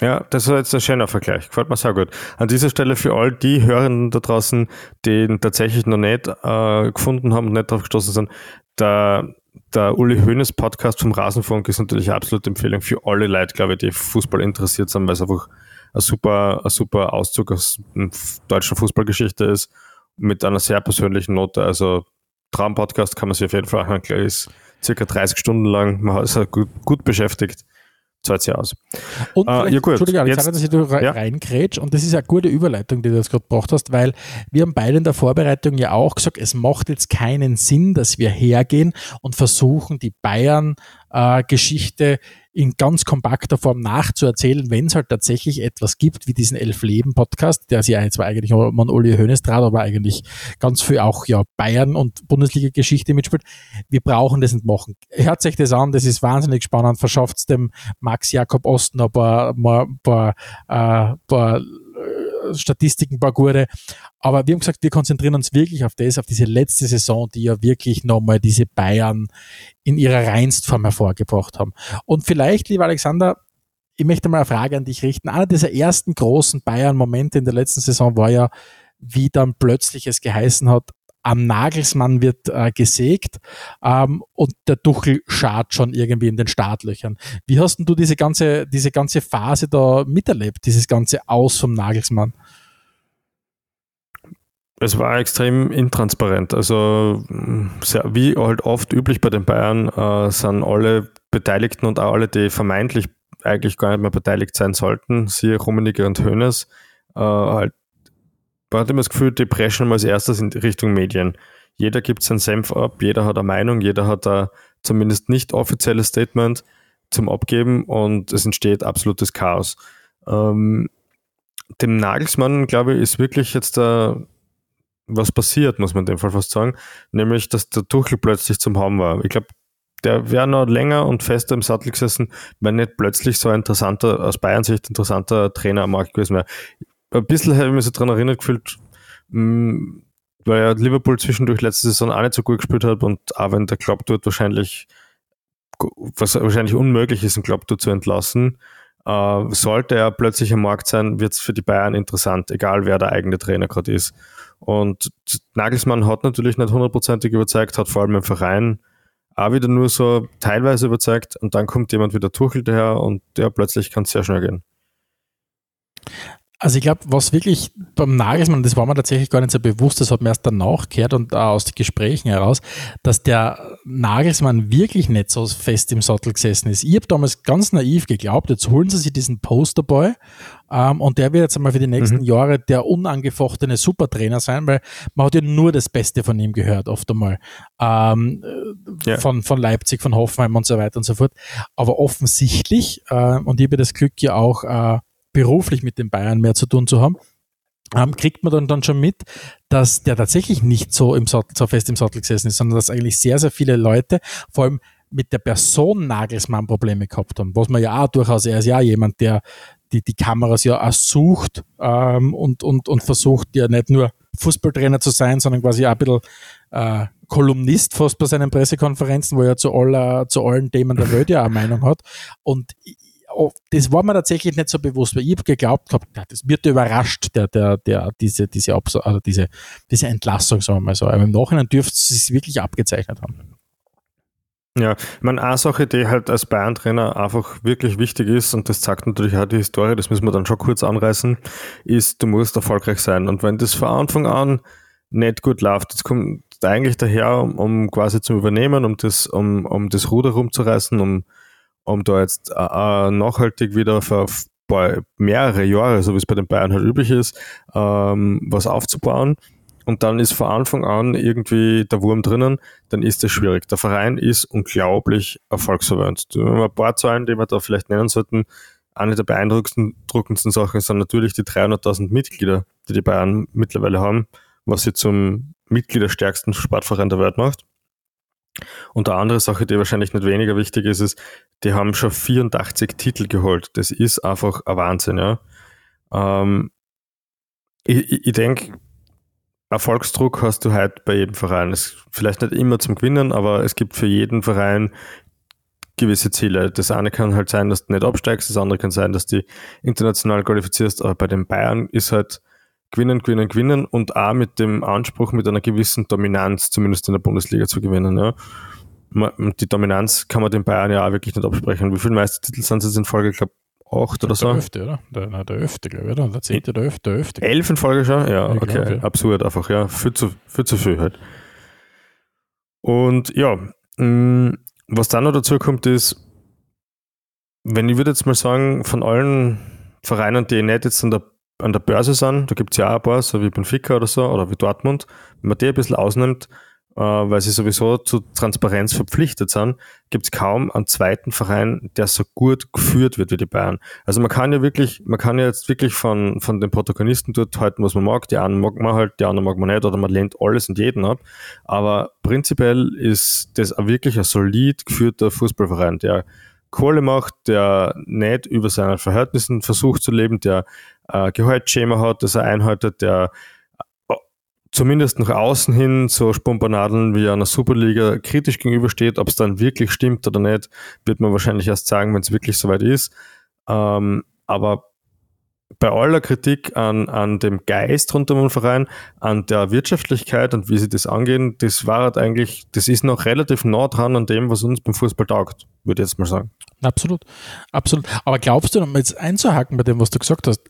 Ja, das ist jetzt ein schöner Vergleich. Gefällt mir sehr gut. An dieser Stelle für all die Hörenden da draußen, die ihn tatsächlich noch nicht äh, gefunden haben und nicht drauf gestoßen sind, der, der Uli Hoeneß Podcast vom Rasenfunk ist natürlich eine absolute Empfehlung für alle Leute, glaube ich, die Fußball interessiert sind, weil es einfach ein super, ein super Auszug aus deutschen Fußballgeschichte ist, mit einer sehr persönlichen Note. Also Traumpodcast kann man sich auf jeden Fall anhören. Ist circa 30 Stunden lang. Man ist halt gut, gut beschäftigt. Zahlt sich aus.
Und uh, ja, gut. Entschuldige, Alexander, dass ich da ja. reingrätsch und das ist eine gute Überleitung, die du jetzt gerade gebracht hast, weil wir haben beide in der Vorbereitung ja auch gesagt, es macht jetzt keinen Sinn, dass wir hergehen und versuchen, die Bayern-Geschichte äh, in ganz kompakter Form nachzuerzählen, wenn es halt tatsächlich etwas gibt, wie diesen Elf-Leben-Podcast, der sich ja jetzt eigentlich man Uli Hoeneß trat, aber eigentlich ganz viel auch ja Bayern und Bundesliga-Geschichte mitspielt. Wir brauchen das nicht machen. Hört sich das an, das ist wahnsinnig spannend, verschafft dem Max Jakob Osten ein paar, paar, äh, paar Statistiken, paar gute. Aber wir haben gesagt, wir konzentrieren uns wirklich auf das, auf diese letzte Saison, die ja wirklich nochmal diese Bayern in ihrer Reinstform hervorgebracht haben. Und vielleicht, lieber Alexander, ich möchte mal eine Frage an dich richten. Einer dieser ersten großen Bayern-Momente in der letzten Saison war ja, wie dann plötzlich es geheißen hat, am Nagelsmann wird äh, gesägt ähm, und der Duchel schart schon irgendwie in den Startlöchern. Wie hast denn du diese ganze, diese ganze Phase da miterlebt, dieses ganze Aus vom Nagelsmann?
Es war extrem intransparent. Also sehr, wie halt oft üblich bei den Bayern äh, sind alle Beteiligten und auch alle, die vermeintlich eigentlich gar nicht mehr beteiligt sein sollten, siehe Rummenigge und Hönes, äh, halt man hat immer das Gefühl, mal als erstes in Richtung Medien. Jeder gibt seinen Senf ab, jeder hat eine Meinung, jeder hat ein zumindest nicht offizielles Statement zum Abgeben und es entsteht absolutes Chaos. Ähm, dem Nagelsmann, glaube ich, ist wirklich jetzt da was passiert, muss man in dem Fall fast sagen, nämlich, dass der Tuchel plötzlich zum Haben war. Ich glaube, der wäre noch länger und fester im Sattel gesessen, wenn nicht plötzlich so ein interessanter, aus Bayern Sicht interessanter Trainer am Markt gewesen wäre ein bisschen habe ich mich so daran erinnert gefühlt, mm, weil ja Liverpool zwischendurch letzte Saison auch nicht so gut gespielt hat und auch wenn der Klopp dort wahrscheinlich, was wahrscheinlich unmöglich ist, einen Klopp dort zu entlassen, äh, sollte er plötzlich am Markt sein, wird es für die Bayern interessant, egal wer der eigene Trainer gerade ist. Und Nagelsmann hat natürlich nicht hundertprozentig überzeugt, hat vor allem im Verein auch wieder nur so teilweise überzeugt und dann kommt jemand wieder Tuchel daher und ja, plötzlich kann es sehr schnell gehen.
Also ich glaube, was wirklich beim Nagelsmann, das war mir tatsächlich gar nicht so bewusst, das hat mir erst danach gehört und auch aus den Gesprächen heraus, dass der Nagelsmann wirklich nicht so fest im Sattel gesessen ist. Ich habe damals ganz naiv geglaubt, jetzt holen sie sich diesen Posterboy ähm, und der wird jetzt einmal für die nächsten mhm. Jahre der unangefochtene Supertrainer sein, weil man hat ja nur das Beste von ihm gehört, oft einmal. Ähm, ja. von, von Leipzig, von Hoffenheim und so weiter und so fort. Aber offensichtlich, äh, und ich habe das Glück ja auch äh, beruflich mit den Bayern mehr zu tun zu haben, ähm, kriegt man dann, dann schon mit, dass der tatsächlich nicht so, im Sattel, so fest im Sattel gesessen ist, sondern dass eigentlich sehr, sehr viele Leute, vor allem mit der Person Nagelsmann Probleme gehabt haben. Was man ja auch durchaus, er ist ja jemand, der die, die Kameras ja auch sucht ähm, und, und, und versucht ja nicht nur Fußballtrainer zu sein, sondern quasi auch ein bisschen äh, Kolumnist fast bei seinen Pressekonferenzen, wo er zu, aller, zu allen Themen der Welt ja eine Meinung hat. Und das war mir tatsächlich nicht so bewusst, weil ich habe geglaubt gehabt, das wird überrascht, der, der, der, diese, diese, also diese, diese Entlassung, sagen wir mal so. Aber im Nachhinein dürfte es sich wirklich abgezeichnet haben.
Ja, ich meine, eine Sache, die halt als Bayern-Trainer einfach wirklich wichtig ist, und das zeigt natürlich auch die Historie, das müssen wir dann schon kurz anreißen, ist, du musst erfolgreich sein. Und wenn das von Anfang an nicht gut läuft, jetzt kommt eigentlich daher, um, um quasi zu übernehmen, um das, um, um das Ruder rumzureißen, um um da jetzt äh, äh, nachhaltig wieder für mehrere Jahre, so wie es bei den Bayern halt üblich ist, ähm, was aufzubauen. Und dann ist von Anfang an irgendwie der Wurm drinnen, dann ist das schwierig. Der Verein ist unglaublich erfolgsverwöhnt. Ein paar Zahlen, die wir da vielleicht nennen sollten, eine der beeindruckendsten Sachen sind natürlich die 300.000 Mitglieder, die die Bayern mittlerweile haben, was sie zum mitgliederstärksten Sportverein der Welt macht. Und eine andere Sache, die wahrscheinlich nicht weniger wichtig ist, ist, die haben schon 84 Titel geholt. Das ist einfach ein Wahnsinn, ja. Ähm, ich, ich denke, Erfolgsdruck hast du heute bei jedem Verein. Es, vielleicht nicht immer zum Gewinnen, aber es gibt für jeden Verein gewisse Ziele. Das eine kann halt sein, dass du nicht absteigst, das andere kann sein, dass du international qualifizierst, aber bei den Bayern ist halt gewinnen, gewinnen, gewinnen und auch mit dem Anspruch, mit einer gewissen Dominanz, zumindest in der Bundesliga zu gewinnen. Ja. Die Dominanz kann man den Bayern ja auch wirklich nicht absprechen. Wie viele Meistertitel sind es jetzt in Folge? Ich glaube, acht oder so.
Der Öfte, oder? Der, der Öfte, glaube ich, oder? Der zehnte, der Öfte, der Öfte.
Elf in Folge schon? Ja, ich okay. Glaub, ja. Absurd einfach, ja. Viel zu, viel zu viel halt. Und ja, mm, was dann noch dazu kommt, ist, wenn ich würde jetzt mal sagen, von allen Vereinen, die nicht jetzt an der an der Börse sind, da gibt es ja auch ein paar, so wie Benfica oder so, oder wie Dortmund, wenn man die ein bisschen ausnimmt, weil sie sowieso zu Transparenz verpflichtet sind, gibt es kaum einen zweiten Verein, der so gut geführt wird wie die Bayern. Also man kann ja wirklich, man kann ja jetzt wirklich von, von den Protagonisten dort halten, was man mag. Die einen mag man halt, die anderen mag man nicht, oder man lehnt alles und jeden ab. Aber prinzipiell ist das wirklich ein solid geführter Fußballverein, der Kohle macht, der nicht über seinen Verhältnissen versucht zu leben, der äh, Gehaltsschema hat, das er einhaltet, der äh, zumindest nach außen hin so Spumpernadeln wie einer Superliga kritisch gegenübersteht. Ob es dann wirklich stimmt oder nicht, wird man wahrscheinlich erst sagen, wenn es wirklich soweit ist. Ähm, aber bei aller Kritik an, an dem Geist rund um den Verein, an der Wirtschaftlichkeit und wie sie das angehen, das war halt eigentlich, das ist noch relativ nah dran an dem, was uns beim Fußball taugt, würde ich jetzt mal sagen.
Absolut, absolut. Aber glaubst du, um jetzt einzuhaken bei dem, was du gesagt hast,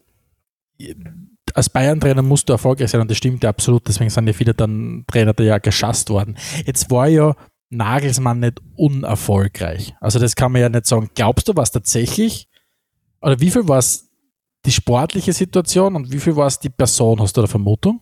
als Bayern-Trainer musst du erfolgreich sein und das stimmt ja absolut, deswegen sind ja viele dann Trainer da ja geschasst worden. Jetzt war ja Nagelsmann nicht unerfolgreich. Also das kann man ja nicht sagen. Glaubst du, was tatsächlich, oder wie viel war es die sportliche Situation und wie viel war es die Person? Hast du eine Vermutung?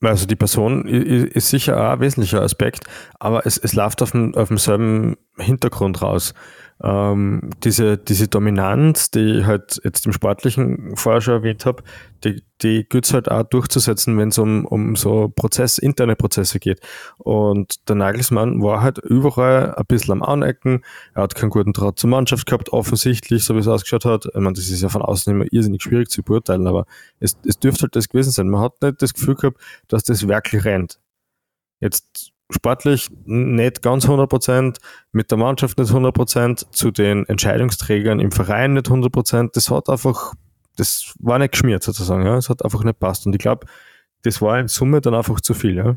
Also die Person ist sicher auch ein wesentlicher Aspekt, aber es, es läuft auf, dem, auf demselben Hintergrund raus ähm, diese, diese Dominanz, die ich halt jetzt im Sportlichen vorher schon erwähnt habe, die, die gilt es halt auch durchzusetzen, wenn es um, um so Prozess, interne Prozesse geht. Und der Nagelsmann war halt überall ein bisschen am Anecken. Er hat keinen guten Draht zur Mannschaft gehabt, offensichtlich, so wie es ausgeschaut hat. Ich meine, das ist ja von außen immer irrsinnig schwierig zu beurteilen, aber es, es dürfte halt das gewesen sein. Man hat nicht das Gefühl gehabt, dass das wirklich rennt. Jetzt sportlich nicht ganz 100% mit der Mannschaft nicht 100% zu den Entscheidungsträgern im Verein nicht 100% Das hat einfach, das war nicht geschmiert sozusagen. Ja. Es hat einfach nicht passt. Und ich glaube, das war in Summe dann einfach zu viel. Ja.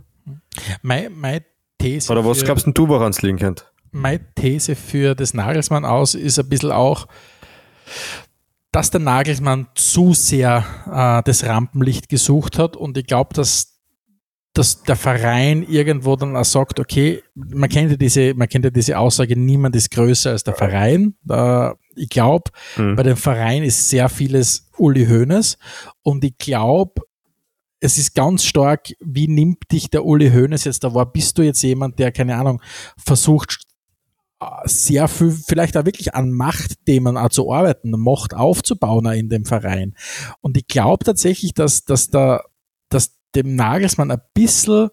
Meine, meine These.
Oder was glaubst du, woran es liegen könnte?
Meine These für das Nagelsmann aus ist ein bisschen auch, dass der Nagelsmann zu sehr äh, das Rampenlicht gesucht hat und ich glaube, dass, dass der Verein irgendwo dann auch sagt, okay, man kennt ja diese, man kennt ja diese Aussage, niemand ist größer als der Verein. Äh, ich glaube, mhm. bei dem Verein ist sehr vieles Uli Hoeneß und ich glaube, es ist ganz stark, wie nimmt dich der Uli Hoeneß jetzt da war? Bist du jetzt jemand, der, keine Ahnung, versucht, sehr viel, vielleicht auch wirklich an Machtthemen auch zu arbeiten, Macht aufzubauen in dem Verein. Und ich glaube tatsächlich, dass, dass, da, dass dem Nagelsmann ein bisschen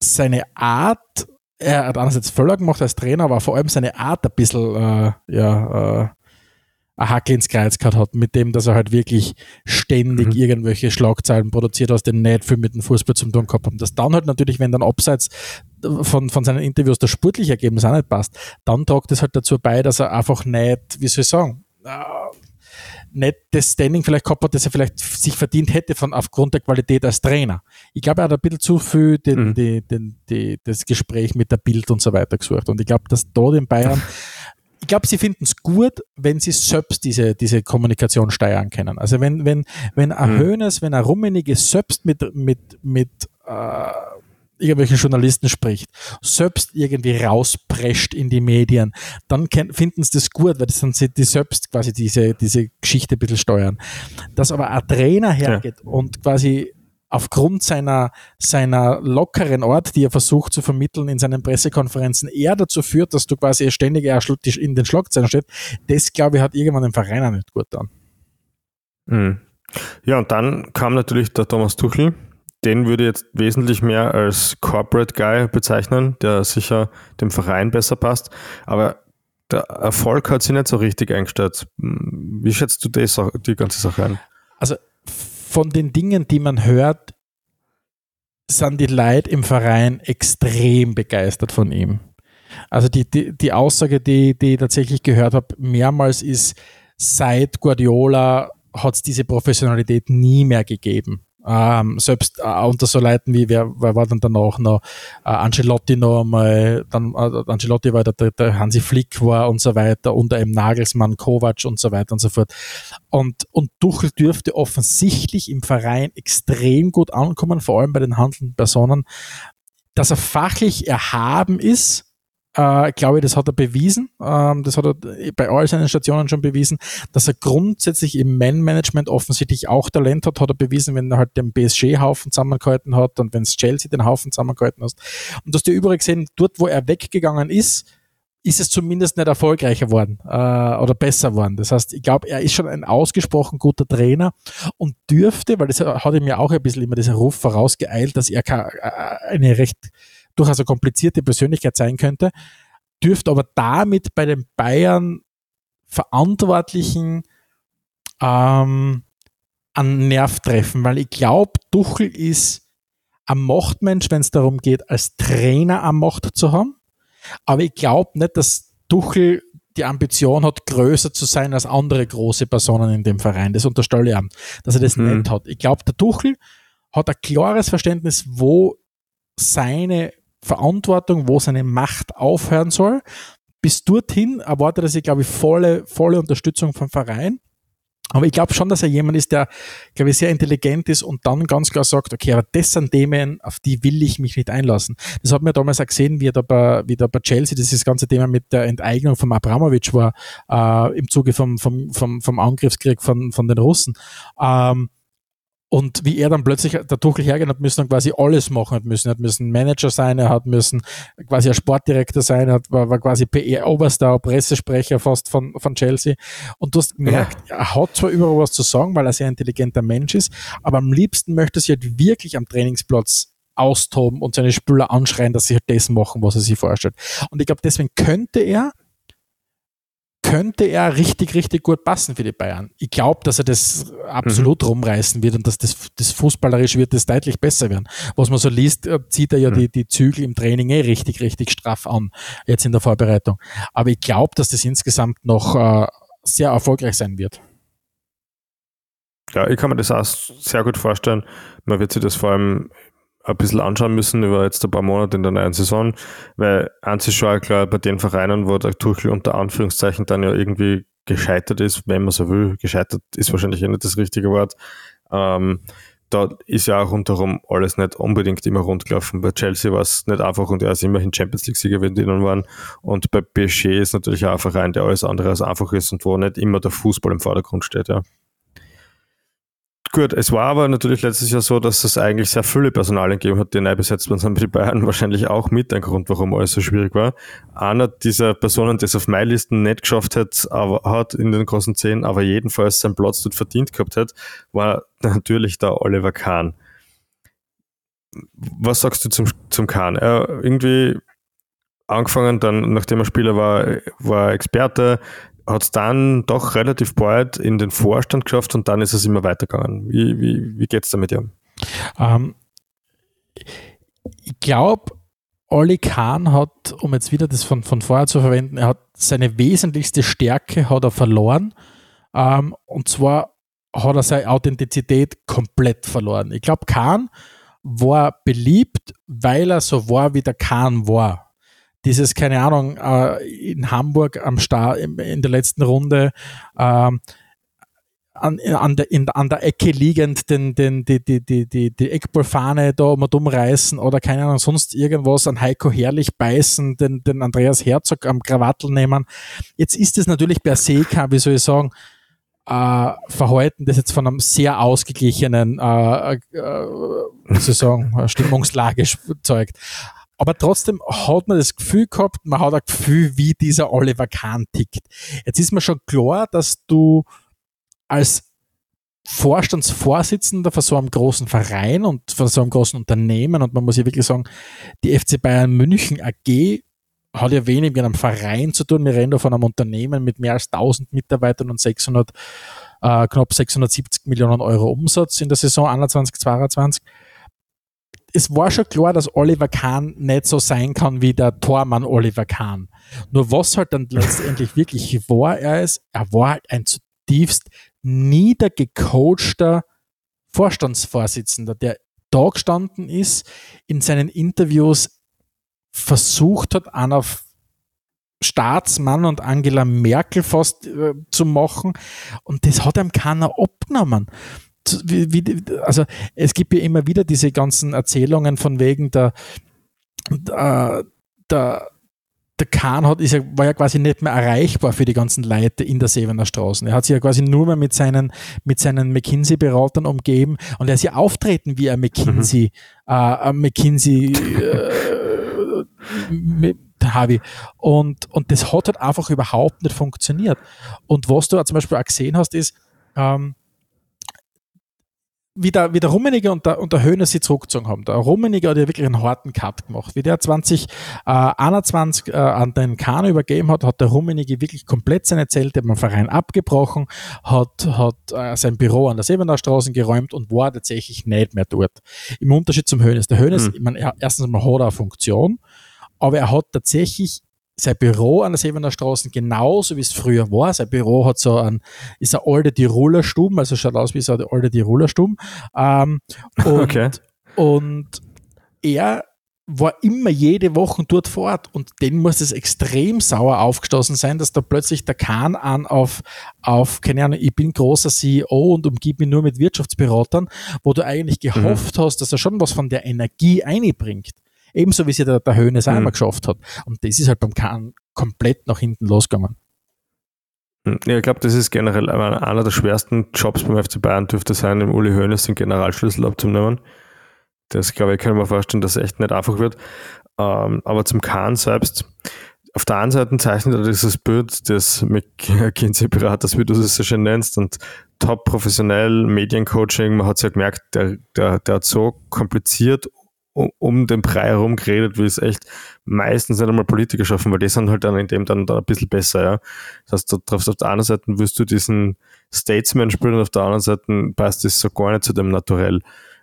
seine Art, er hat einerseits Völler gemacht als Trainer, aber vor allem seine Art ein bisschen, äh, ja, äh, ein Hackel ins Kreuz gehabt hat, mit dem, dass er halt wirklich ständig mhm. irgendwelche Schlagzeilen produziert, aus denen nicht viel mit dem Fußball zum tun gehabt haben. Das dann halt natürlich, wenn dann abseits von, von seinen Interviews das sportliche Ergebnis auch nicht passt, dann tragt es halt dazu bei, dass er einfach nicht, wie soll ich sagen, nicht das Standing vielleicht gehabt hat, das er vielleicht sich verdient hätte von aufgrund der Qualität als Trainer. Ich glaube, er hat ein bisschen zu viel den, mhm. die, den, die, das Gespräch mit der Bild und so weiter gesucht. Und ich glaube, dass dort in Bayern ich glaube, sie finden es gut, wenn sie selbst diese, diese Kommunikation steuern können. Also wenn, wenn, wenn ein mhm. Hönes, wenn ein Rummenige selbst mit, mit, mit äh, irgendwelchen Journalisten spricht, selbst irgendwie rausprescht in die Medien, dann finden sie das gut, weil das dann sie die selbst quasi diese, diese Geschichte ein bisschen steuern. Dass aber ein Trainer hergeht ja. und quasi aufgrund seiner, seiner lockeren Art, die er versucht zu vermitteln in seinen Pressekonferenzen, eher dazu führt, dass du quasi ständig in den Schlagzeilen steht, das glaube ich hat irgendwann den Verein auch nicht gut dann.
Mhm. Ja, und dann kam natürlich der Thomas Tuchel. Den würde ich jetzt wesentlich mehr als Corporate Guy bezeichnen, der sicher dem Verein besser passt. Aber der Erfolg hat sich nicht so richtig eingestellt. Wie schätzt du das, die ganze Sache ein?
Also von den Dingen, die man hört, sind die Leute im Verein extrem begeistert von ihm. Also die, die, die Aussage, die, die ich tatsächlich gehört habe, mehrmals ist, seit Guardiola hat es diese Professionalität nie mehr gegeben. Ähm, selbst äh, unter so Leuten wie, wer, wer war dann danach noch, äh, Ancelotti noch einmal, dann äh, Ancelotti war der, der Hansi Flick war und so weiter, unter einem Nagelsmann, Kovac und so weiter und so fort. Und, und Tuchel dürfte offensichtlich im Verein extrem gut ankommen, vor allem bei den handelnden Personen, dass er fachlich erhaben ist, äh, glaube ich, das hat er bewiesen. Ähm, das hat er bei all seinen Stationen schon bewiesen, dass er grundsätzlich im Man-Management offensichtlich auch Talent hat, hat er bewiesen, wenn er halt den PSG-Haufen zusammengehalten hat und wenn es Chelsea den Haufen zusammengehalten hat. Und dass du übrigens sehen, dort, wo er weggegangen ist, ist es zumindest nicht erfolgreicher worden äh, oder besser worden. Das heißt, ich glaube, er ist schon ein ausgesprochen guter Trainer und dürfte, weil das hat ihm ja auch ein bisschen immer dieser Ruf vorausgeeilt, dass er äh, eine recht durchaus eine komplizierte Persönlichkeit sein könnte, dürfte aber damit bei den Bayern Verantwortlichen ähm, an Nerv treffen, weil ich glaube, Tuchel ist ein Machtmensch, wenn es darum geht, als Trainer am Macht zu haben. Aber ich glaube nicht, dass Tuchel die Ambition hat, größer zu sein als andere große Personen in dem Verein. Das unterstelle ich an, dass er das mhm. nicht hat. Ich glaube, der Tuchel hat ein klares Verständnis, wo seine Verantwortung, wo seine Macht aufhören soll. Bis dorthin erwartet er sich, glaube ich, volle, volle Unterstützung vom Verein. Aber ich glaube schon, dass er jemand ist, der, glaube ich, sehr intelligent ist und dann ganz klar sagt, okay, aber das sind Themen, auf die will ich mich nicht einlassen. Das hat man damals auch gesehen, wie da bei, wie da bei Chelsea dieses ganze Thema mit der Enteignung von Abramovic war, äh, im Zuge vom, vom, vom, vom Angriffskrieg von, von den Russen. Ähm, und wie er dann plötzlich der Tuchel hergehen hat müssen und quasi alles machen hat müssen. Er hat müssen Manager sein, er hat müssen quasi ein Sportdirektor sein, er hat, war, war quasi PR-Oberstar, Pressesprecher fast von, von Chelsea. Und du hast gemerkt, ja. er hat zwar überall was zu sagen, weil er ein sehr intelligenter Mensch ist, aber am liebsten möchte er sich halt wirklich am Trainingsplatz austoben und seine Spieler anschreien, dass sie halt das machen, was er sich vorstellt. Und ich glaube, deswegen könnte er könnte er richtig, richtig gut passen für die Bayern. Ich glaube, dass er das absolut mhm. rumreißen wird und dass das, das fußballerisch wird das deutlich besser werden. Was man so liest, äh, zieht er ja mhm. die, die Zügel im Training eh richtig, richtig straff an, jetzt in der Vorbereitung. Aber ich glaube, dass das insgesamt noch äh, sehr erfolgreich sein wird.
Ja, ich kann mir das auch sehr gut vorstellen. Man wird sich das vor allem ein bisschen anschauen müssen über jetzt ein paar Monate in der neuen Saison, weil ist schon klar, bei den Vereinen, wo der Tuchel unter Anführungszeichen dann ja irgendwie gescheitert ist, wenn man so will. Gescheitert ist wahrscheinlich eh nicht das richtige Wort. Ähm, da ist ja auch rundherum alles nicht unbedingt immer rund gelaufen. Bei Chelsea war es nicht einfach und er ist immerhin Champions League-Sieger, wenn die dann waren. Und bei PSG ist natürlich auch ein Verein, der alles andere als einfach ist und wo nicht immer der Fußball im Vordergrund steht, ja. Gut, es war aber natürlich letztes Jahr so, dass es eigentlich sehr viele Personalien gegeben hat, die neu besetzt worden sind. Die Bayern wahrscheinlich auch mit ein Grund, warum alles so schwierig war. Einer dieser Personen, die es auf MyListen nicht geschafft hat, aber hat in den großen Zehn, aber jedenfalls seinen Platz dort verdient gehabt hat, war natürlich der Oliver Kahn. Was sagst du zum, zum Kahn? Er irgendwie angefangen, dann, nachdem er Spieler war, war Experte, hat es dann doch relativ bald in den Vorstand geschafft und dann ist es immer weitergegangen. Wie, wie, wie geht es da mit ihm?
Ähm, ich glaube, Olli Kahn hat, um jetzt wieder das von, von vorher zu verwenden, er hat seine wesentlichste Stärke hat er verloren. Ähm, und zwar hat er seine Authentizität komplett verloren. Ich glaube, Kahn war beliebt, weil er so war, wie der Kahn war dieses, keine Ahnung, äh, in Hamburg am Start in der letzten Runde ähm, an, an, der, in, an der Ecke liegend den, den, die, die, die, die, die Eckballfahne da mal dumm reißen oder keine Ahnung, sonst irgendwas an Heiko Herrlich beißen, den, den Andreas Herzog am Krawattel nehmen. Jetzt ist es natürlich per se kein, wie soll ich sagen, äh, Verhalten, das jetzt von einem sehr ausgeglichenen, äh, äh, wie soll ich sagen, Stimmungslage zeugt. Aber trotzdem hat man das Gefühl gehabt, man hat ein Gefühl, wie dieser Oliver Kahn tickt. Jetzt ist mir schon klar, dass du als Vorstandsvorsitzender von so einem großen Verein und von so einem großen Unternehmen und man muss ja wirklich sagen, die FC Bayern München AG hat ja wenig mit einem Verein zu tun. Wir reden da von einem Unternehmen mit mehr als 1000 Mitarbeitern und 600, äh, knapp 670 Millionen Euro Umsatz in der Saison 21, 22 es war schon klar, dass Oliver Kahn nicht so sein kann wie der Tormann Oliver Kahn. Nur was halt dann letztendlich wirklich war, er ist, er war halt ein zutiefst niedergecoachter Vorstandsvorsitzender, der da gestanden ist, in seinen Interviews versucht hat, einer Staatsmann und Angela Merkel fast äh, zu machen. Und das hat ihm keiner abgenommen wie, wie, also es gibt ja immer wieder diese ganzen Erzählungen von wegen der, der, der der Kahn hat, ist ja, war ja quasi nicht mehr erreichbar für die ganzen Leute in der Sevener Straßen. Er hat sich ja quasi nur mehr mit seinen, mit seinen McKinsey-Beratern umgeben und er ist ja auftreten wie ein McKinsey, mhm. äh, ein McKinsey, äh, Harvey. Und, und das hat halt einfach überhaupt nicht funktioniert. Und was du zum Beispiel auch gesehen hast, ist, ähm, wie der, wie der Rummeniger und der, und der Höhner sie zurückgezogen haben. Der Rummeniger hat ja wirklich einen harten Cut gemacht. Wie der 2021 äh, äh, an den Kahn übergeben hat, hat der Rummeniger wirklich komplett seine Zelte beim Verein abgebrochen, hat, hat äh, sein Büro an der Sebener Straße geräumt und war tatsächlich nicht mehr dort. Im Unterschied zum Hönes. Der Hönes, hm. ich meine, erstens mal hat er eine Funktion, aber er hat tatsächlich sein Büro an der Sevener Straße genauso wie es früher war. Sein Büro hat so ein, ist ein alte Tiroler Stuben, also schaut aus wie so ein alter Tiroler Stuben. Ähm, und, okay. und er war immer jede Woche dort vor Ort und den muss es extrem sauer aufgestoßen sein, dass da plötzlich der Kahn an auf, auf, keine Ahnung, ich bin großer CEO und umgib mich nur mit Wirtschaftsberatern, wo du eigentlich mhm. gehofft mhm. hast, dass er schon was von der Energie einbringt. Ebenso wie sie der, der Höhnes mhm. einmal geschafft hat. Und das ist halt beim Kahn komplett nach hinten losgegangen.
Hm, ja, ich glaube, das ist generell einer der schwersten Jobs beim FC Bayern dürfte sein, im Uli Hoeneß den Generalschlüssel abzunehmen. Das, glaube ich, kann ich mir vorstellen, dass es echt nicht einfach wird. Ähm, aber zum Kahn selbst, auf der einen Seite zeichnet er dieses Bild des McKinsey-Beraters, wie du es so schön nennst, und top professionell, Mediencoaching, man hat es ja gemerkt, der, der, der hat so kompliziert um, den Brei herum geredet, wie es echt meistens nicht einmal Politiker schaffen, weil die sind halt dann in dem dann, dann ein bisschen besser, ja. Das heißt, du triffst auf der einen Seite wirst du diesen Statesman spielen und auf der anderen Seite passt das so gar nicht zu dem Naturell.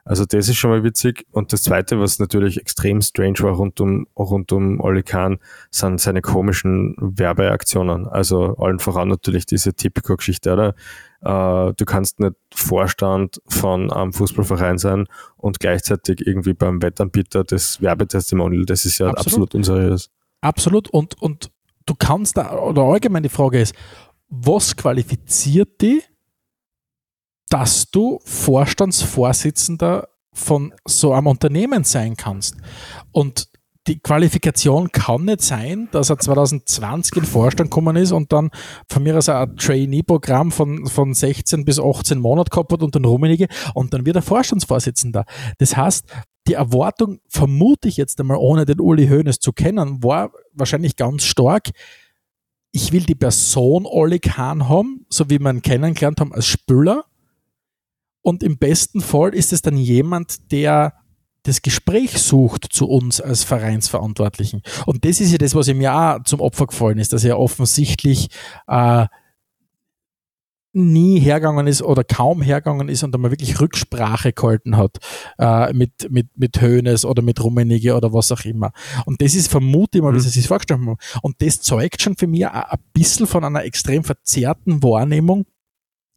Also das ist schon mal witzig. Und das Zweite, was natürlich extrem strange war rund um, rund um Oli Kahn, sind seine komischen Werbeaktionen. Also allen voran natürlich diese Typico-Geschichte, oder? Äh, du kannst nicht Vorstand von einem Fußballverein sein und gleichzeitig irgendwie beim Wettanbieter das Werbetestimonial. Das ist ja absolut, absolut unseriös.
Absolut. Und, und du kannst da, oder allgemein die Frage ist, was qualifiziert die, dass du Vorstandsvorsitzender von so einem Unternehmen sein kannst? Und die Qualifikation kann nicht sein, dass er 2020 in den Vorstand gekommen ist und dann von mir aus ein Trainee-Programm von, von 16 bis 18 Monaten gehabt hat und dann Rummenige und dann wird er Vorstandsvorsitzender. Das heißt, die Erwartung, vermute ich jetzt einmal, ohne den Uli Hoeneß zu kennen, war wahrscheinlich ganz stark. Ich will die Person Oli Kahn haben, so wie wir ihn kennengelernt haben als Spüler. Und im besten Fall ist es dann jemand, der das Gespräch sucht zu uns als Vereinsverantwortlichen. Und das ist ja das, was ihm ja auch zum Opfer gefallen ist, dass er offensichtlich äh, nie hergegangen ist oder kaum hergegangen ist und einmal wirklich Rücksprache gehalten hat äh, mit, mit, mit Hönes oder mit Rummenigge oder was auch immer. Und das ist vermutlich mal, wie sie sich vorgestellt haben. Und das zeugt schon für mich ein bisschen von einer extrem verzerrten Wahrnehmung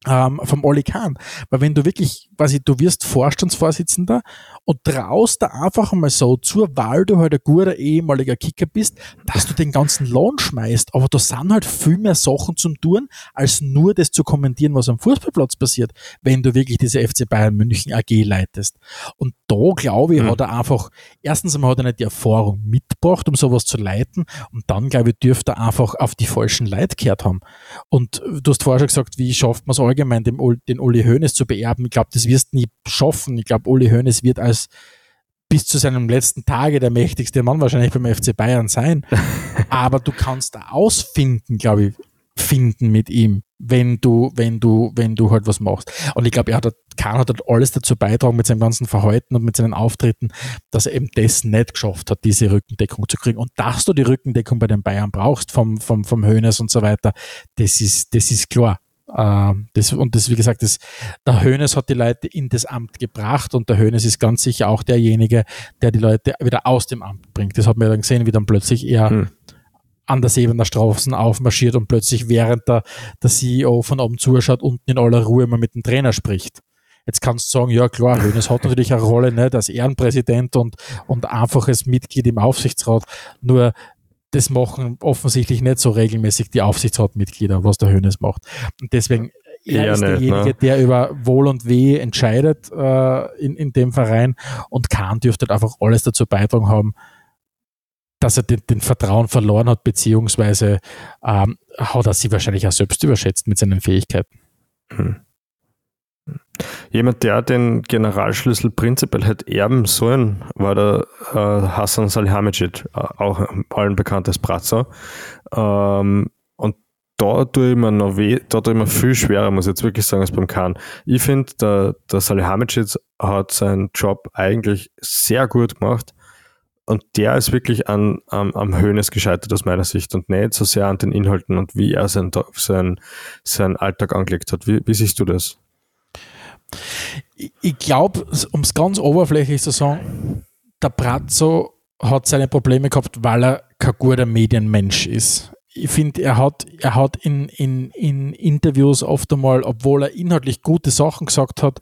ähm, vom Oli Kahn. Weil wenn du wirklich, quasi, du wirst Vorstandsvorsitzender und traust da einfach mal so zur Wahl, du halt ein guter ehemaliger Kicker bist, dass du den ganzen Lohn schmeißt. Aber da sind halt viel mehr Sachen zum tun, als nur das zu kommentieren, was am Fußballplatz passiert, wenn du wirklich diese FC Bayern München AG leitest. Und da, glaube ich, mhm. hat er einfach, erstens einmal hat er nicht die Erfahrung mitgebracht, um sowas zu leiten. Und dann, glaube ich, dürfte er einfach auf die falschen Leute gehört haben. Und du hast vorher schon gesagt, wie schafft man es allgemein, den, den Uli Hoeneß zu beerben? Ich glaube, das wirst du nie schaffen. Ich glaube, Uli Hoeneß wird als bis zu seinem letzten Tage der mächtigste Mann wahrscheinlich beim FC Bayern sein. Aber du kannst da ausfinden, glaube ich, finden mit ihm, wenn du, wenn du, wenn du halt was machst. Und ich glaube, er hat, Kahn hat halt alles dazu beitragen mit seinem ganzen Verhalten und mit seinen Auftritten, dass er eben das nicht geschafft hat, diese Rückendeckung zu kriegen. Und dass du die Rückendeckung bei den Bayern brauchst, vom, vom, vom Hönes und so weiter, das ist, das ist klar. Ähm, das, und das, wie gesagt, das, der Hönes hat die Leute in das Amt gebracht und der Hönes ist ganz sicher auch derjenige, der die Leute wieder aus dem Amt bringt. Das hat man dann gesehen, wie dann plötzlich er hm. an der Sebener Straßen aufmarschiert und plötzlich während der, der CEO von oben zuschaut, unten in aller Ruhe mal mit dem Trainer spricht. Jetzt kannst du sagen, ja klar, Hönes hat natürlich eine Rolle nicht als Ehrenpräsident und, und einfaches Mitglied im Aufsichtsrat. Nur das machen offensichtlich nicht so regelmäßig die Aufsichtsratmitglieder, was der Hönes macht. Und deswegen, er Eher ist nicht, derjenige, ne? der über Wohl und Weh entscheidet äh, in, in dem Verein und Kahn dürfte halt einfach alles dazu beitragen haben, dass er den, den Vertrauen verloren hat, beziehungsweise ähm, hat er sich wahrscheinlich auch selbst überschätzt mit seinen Fähigkeiten. Hm.
Jemand, der den Generalschlüssel prinzipiell hätte erben sollen, war der äh, Hassan Salihamidzic, äh, auch allen bekannt als Bratzer. Ähm, und da tue ich mir noch weh, da tue ich mir viel schwerer, muss ich jetzt wirklich sagen, als beim Kahn. Ich finde, der, der Salihamidzic hat seinen Job eigentlich sehr gut gemacht. Und der ist wirklich an, am, am Höhnes gescheitert aus meiner Sicht und nicht so sehr an den Inhalten und wie er seinen, seinen, seinen Alltag angelegt hat. Wie, wie siehst du das?
Ich glaube, um es ganz oberflächlich zu sagen, der Brazzo hat seine Probleme gehabt, weil er kein guter Medienmensch ist. Ich finde, er hat, er hat in, in, in Interviews oft einmal, obwohl er inhaltlich gute Sachen gesagt hat,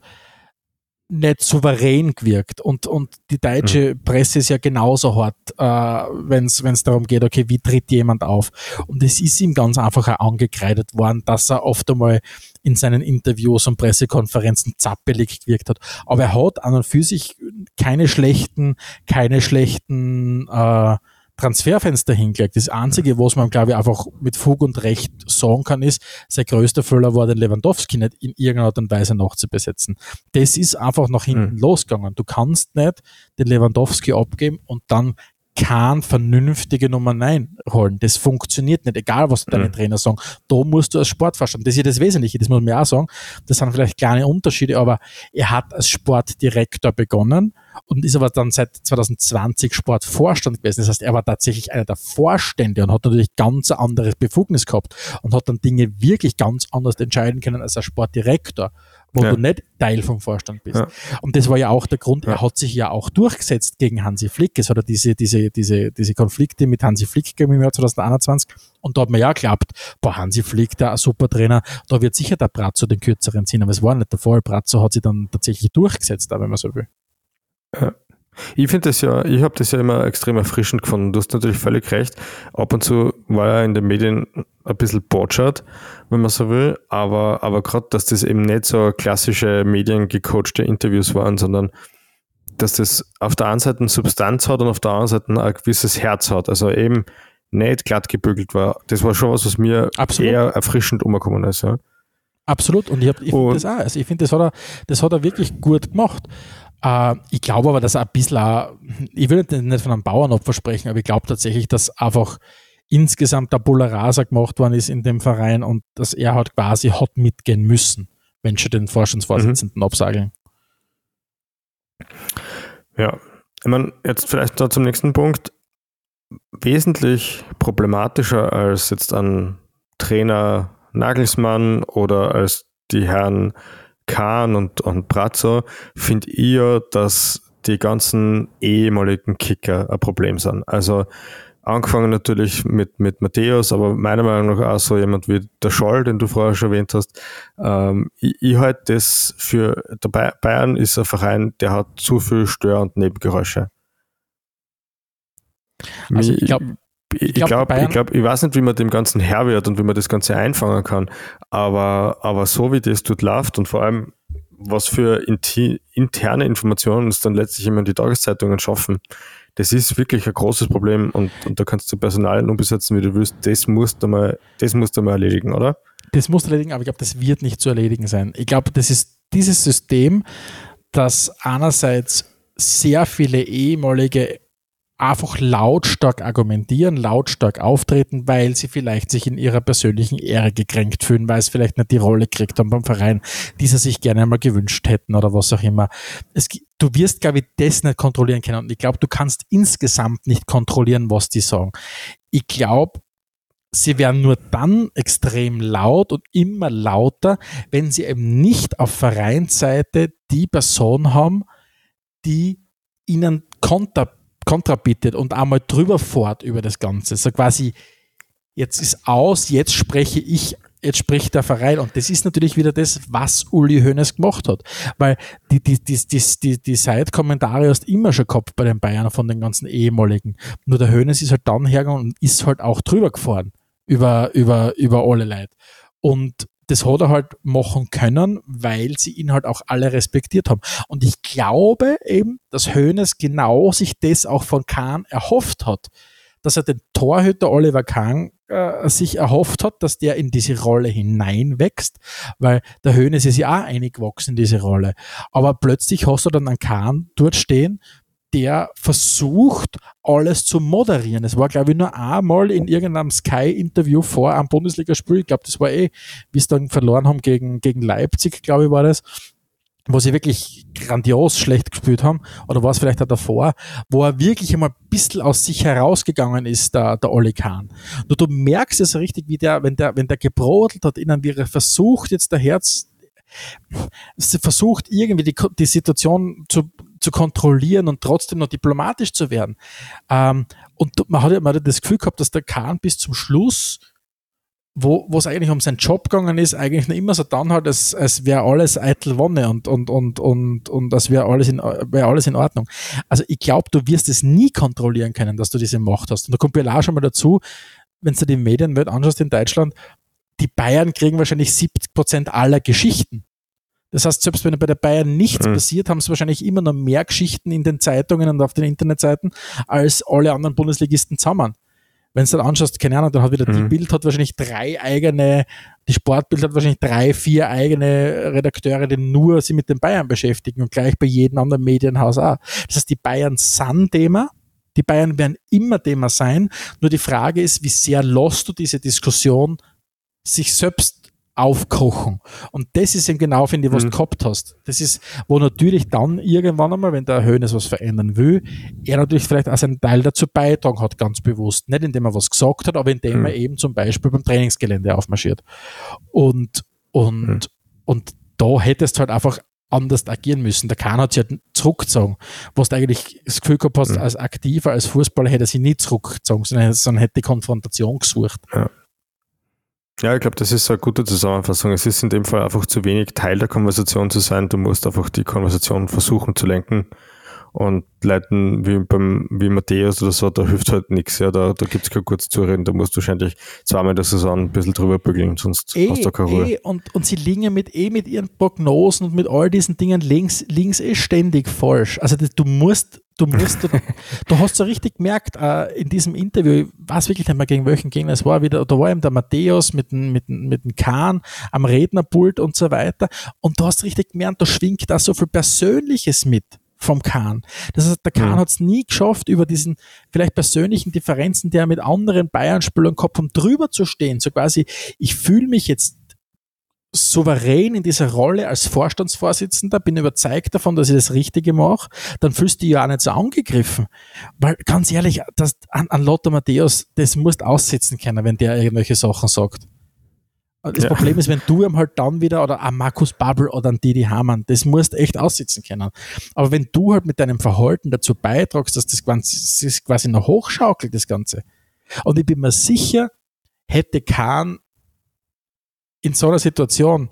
nicht souverän gewirkt. Und, und die deutsche mhm. Presse ist ja genauso hart, äh, wenn es darum geht, okay, wie tritt jemand auf? Und es ist ihm ganz einfach auch angekreidet worden, dass er oft einmal in seinen Interviews und Pressekonferenzen zappelig gewirkt hat. Aber er hat an und für sich keine schlechten, keine schlechten äh, Transferfenster hingelegt. Das Einzige, was man, glaube ich, einfach mit Fug und Recht sagen kann, ist, sein größter Fehler war, den Lewandowski nicht in irgendeiner Art und Weise nachzubesetzen. Das ist einfach nach hinten mhm. losgegangen. Du kannst nicht den Lewandowski abgeben und dann kein vernünftige Nummer 9 holen. Das funktioniert nicht, egal was deine mhm. Trainer sagen. Da musst du als Sportverstand, das ist ja das Wesentliche, das muss man auch sagen. Das sind vielleicht kleine Unterschiede, aber er hat als Sportdirektor begonnen und ist aber dann seit 2020 Sportvorstand gewesen. Das heißt, er war tatsächlich einer der Vorstände und hat natürlich ganz anderes Befugnis gehabt und hat dann Dinge wirklich ganz anders entscheiden können als ein Sportdirektor wo ja. du nicht Teil vom Vorstand bist. Ja. Und das war ja auch der Grund, er hat sich ja auch durchgesetzt gegen Hansi Flick. Es hat ja diese, diese, diese, diese Konflikte mit Hansi Flick gegeben im Jahr 2021. Und da hat man ja geglaubt, boah, Hansi Flick, der ein super Trainer, da wird sicher der Brazzo den kürzeren ziehen. Aber es war nicht der Fall. Brazzo hat sich dann tatsächlich durchgesetzt, wenn man so will.
Ja. Ich finde das ja, ich habe das ja immer extrem erfrischend gefunden. Du hast natürlich völlig recht. Ab und zu war ja in den Medien ein bisschen botschert, wenn man so will, aber, aber gerade, dass das eben nicht so klassische mediengecoachte Interviews waren, sondern dass das auf der einen Seite eine Substanz hat und auf der anderen Seite ein gewisses Herz hat. Also eben nicht glatt gebügelt war. Das war schon was, was mir Absolut. eher erfrischend umgekommen ist. Ja.
Absolut. Und ich, ich finde das auch. Also ich finde, das, hat er, das hat er wirklich gut gemacht. Äh, ich glaube aber, dass ein bisschen, auch, ich will nicht von einem Bauernopfer sprechen, aber ich glaube tatsächlich, dass einfach insgesamt der Bulla Rasa gemacht worden ist in dem Verein und dass er halt quasi hat mitgehen müssen, wenn schon den Vorstandsvorsitzenden mhm. absagen.
Ja, ich meine, jetzt vielleicht da zum nächsten Punkt. Wesentlich problematischer als jetzt ein Trainer Nagelsmann oder als die Herren Kahn und, und Brazzo, finde ich ja, dass die ganzen ehemaligen Kicker ein Problem sind. Also angefangen natürlich mit, mit Matthäus, aber meiner Meinung nach auch so jemand wie der Scholl, den du vorher schon erwähnt hast. Ähm, ich, ich halte das für, der Bayern ist ein Verein, der hat zu viel Stör- und Nebengeräusche. Also ich glaube, ich glaube, ich, glaub, ich weiß nicht, wie man dem Ganzen Herr wird und wie man das Ganze einfangen kann, aber, aber so wie das dort läuft und vor allem, was für interne Informationen es dann letztlich immer in die Tageszeitungen schaffen, das ist wirklich ein großes Problem und, und da kannst du Personal umbesetzen, wie du willst. Das musst du mal, das musst du mal erledigen, oder?
Das musst du erledigen, aber ich glaube, das wird nicht zu erledigen sein. Ich glaube, das ist dieses System, das einerseits sehr viele ehemalige einfach lautstark argumentieren, lautstark auftreten, weil sie vielleicht sich in ihrer persönlichen Ehre gekränkt fühlen, weil es vielleicht nicht die Rolle kriegt haben beim Verein, die sie sich gerne einmal gewünscht hätten oder was auch immer. Es, du wirst, glaube ich, das nicht kontrollieren können. Und ich glaube, du kannst insgesamt nicht kontrollieren, was die sagen. Ich glaube, sie werden nur dann extrem laut und immer lauter, wenn sie eben nicht auf Vereinsseite die Person haben, die ihnen Konter Kontra bittet und einmal drüber fort über das Ganze. So quasi, jetzt ist aus, jetzt spreche ich, jetzt spricht der Verein. Und das ist natürlich wieder das, was Uli Hoeneß gemacht hat. Weil die, die, die, die, die, die Side-Kommentare hast immer schon gehabt bei den Bayern von den ganzen ehemaligen. Nur der Hoeneß ist halt dann hergegangen und ist halt auch drüber gefahren über, über, über alle Leute. Und das hat er halt machen können, weil sie ihn halt auch alle respektiert haben. Und ich glaube eben, dass Hoeneß genau sich das auch von Kahn erhofft hat, dass er den Torhüter Oliver Kahn äh, sich erhofft hat, dass der in diese Rolle hineinwächst, weil der Hoeneß ist ja auch eingewachsen in diese Rolle. Aber plötzlich hast du dann einen Kahn dort stehen, der versucht, alles zu moderieren. Es war, glaube ich, nur einmal in irgendeinem Sky-Interview vor einem Bundesligaspiel, ich glaube, das war eh, wie es dann verloren haben gegen, gegen Leipzig, glaube ich, war das, wo sie wirklich grandios schlecht gespielt haben, oder war es vielleicht auch davor, wo er wirklich einmal ein bisschen aus sich herausgegangen ist, der, der Oli Kahn. Nur du merkst es richtig, wie der, wenn der, wenn der gebrodelt hat, innen, wie er versucht, jetzt der Herz, versucht irgendwie die, die Situation zu, zu kontrollieren und trotzdem noch diplomatisch zu werden. Ähm, und man hat, man hat das Gefühl gehabt, dass der Kahn bis zum Schluss wo es eigentlich um seinen Job gegangen ist, eigentlich noch immer so dann halt, als, als wäre alles eitel Wonne und, und, und, und, und als wäre alles, in, wär alles in Ordnung. Also ich glaube, du wirst es nie kontrollieren können, dass du diese Macht hast. Und da kommt ja auch schon mal dazu, wenn du die Medienwelt anschaust in Deutschland, die Bayern kriegen wahrscheinlich 70 Prozent aller Geschichten. Das heißt, selbst wenn bei der Bayern nichts mhm. passiert, haben sie wahrscheinlich immer noch mehr Geschichten in den Zeitungen und auf den Internetseiten als alle anderen Bundesligisten zusammen. Wenn du dann anschaust, keine Ahnung, dann hat wieder mhm. die Bild hat wahrscheinlich drei eigene, die Sportbild hat wahrscheinlich drei, vier eigene Redakteure, die nur sich mit den Bayern beschäftigen und gleich bei jedem anderen Medienhaus auch. Das heißt, die Bayern sind Thema, die Bayern werden immer Thema sein. Nur die Frage ist, wie sehr lässt du diese Diskussion sich selbst aufkochen. Und das ist eben genau, finde ich, was mhm. du gehabt hast. Das ist, wo natürlich dann irgendwann einmal, wenn der Höhnes was verändern will, er natürlich vielleicht auch seinen Teil dazu beitragen hat, ganz bewusst. Nicht indem er was gesagt hat, aber indem mhm. er eben zum Beispiel beim Trainingsgelände aufmarschiert. Und, und, mhm. und da hättest du halt einfach anders agieren müssen. Der Kahn hat sich halt zurückgezogen. Was du eigentlich das Gefühl gehabt hast, mhm. als Aktiver, als Fußballer hätte er sich nicht zurückgezogen, sondern, sondern hätte die Konfrontation gesucht.
Ja. Ja, ich glaube, das ist eine gute Zusammenfassung. Es ist in dem Fall einfach zu wenig Teil der Konversation zu sein. Du musst einfach die Konversation versuchen zu lenken Und Leuten wie beim wie Matthäus oder so, da hilft halt nichts. Ja, da, da gibt es kein kurzes Zureden. Da musst du wahrscheinlich zweimal in der Saison ein bisschen drüber bügeln, sonst
eh,
hast du keine Ruhe.
Eh, und, und sie liegen ja mit, eh mit ihren Prognosen und mit all diesen Dingen links, links eh ständig falsch. Also das, du musst, du musst, du, du hast so richtig gemerkt, äh, in diesem Interview, weiß wirklich mehr gegen welchen Gegner es war, wieder, da war eben der Matthäus mit dem, mit dem, mit dem Kahn am Rednerpult und so weiter. Und du hast richtig gemerkt, da schwingt da so viel Persönliches mit vom Kahn. Das heißt, der Kahn
Mhm.
hat es nie geschafft, über diesen vielleicht persönlichen Differenzen, die er mit anderen Bayern-Spielern gehabt hat, drüber zu stehen. So quasi, ich fühle mich jetzt souverän in dieser Rolle als Vorstandsvorsitzender, bin überzeugt davon, dass ich das Richtige mache, dann fühlst du dich ja auch nicht so angegriffen. Weil ganz ehrlich, das, an, an Lothar Matthäus, das musst aussitzen können, wenn der irgendwelche Sachen sagt. Das
Ja.
Problem ist, wenn du ihm halt dann wieder oder an Markus Babbel oder an Didi Hamann, das musst echt aussitzen können. Aber wenn du halt mit deinem Verhalten dazu beitragst, dass das quasi, quasi noch hochschaukelt, das Ganze. Und ich bin mir sicher, hätte Kahn in so einer Situation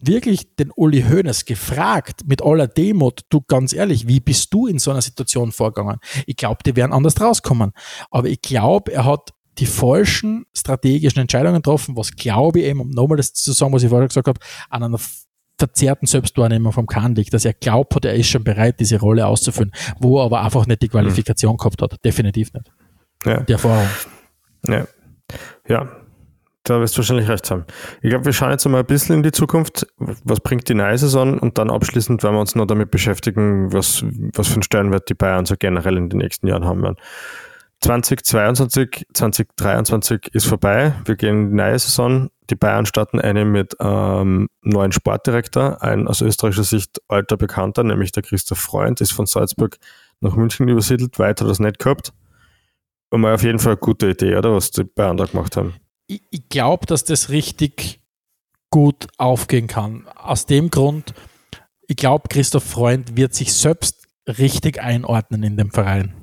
wirklich den Uli Hoeneß gefragt, mit aller Demut, du ganz ehrlich, wie bist du in so einer Situation vorgegangen? Ich glaube, die wären anders rauskommen. Aber ich glaube, er hat die falschen strategischen Entscheidungen getroffen, was glaube ich eben, um nochmal das zu sagen, was ich vorher gesagt habe, an einer verzerrten Selbstwahrnehmung vom Kahn liegt, dass er glaubt hat, er ist schon bereit, diese Rolle auszufüllen, wo er aber einfach nicht die Qualifikation gehabt hat. Definitiv nicht.
Ja.
Die Erfahrung.
Ja. ja, da wirst du wahrscheinlich recht haben. Ich glaube, wir schauen jetzt mal ein bisschen in die Zukunft. Was bringt die neue Saison? Und dann abschließend werden wir uns noch damit beschäftigen, was, was für einen Stellenwert die Bayern so generell in den nächsten Jahren haben werden. 2022, 2023 ist vorbei. Wir gehen in die neue Saison. Die Bayern starten eine mit ähm, neuen Sportdirektor, ein aus österreichischer Sicht alter Bekannter, nämlich der Christoph Freund, ist von Salzburg nach München übersiedelt, weiter er das nicht gehabt. Und mal auf jeden Fall eine gute Idee, oder? Was die Bayern da gemacht haben.
ich, ich glaube, dass das richtig gut aufgehen kann. Aus dem Grund, ich glaube, Christoph Freund wird sich selbst richtig einordnen in dem Verein.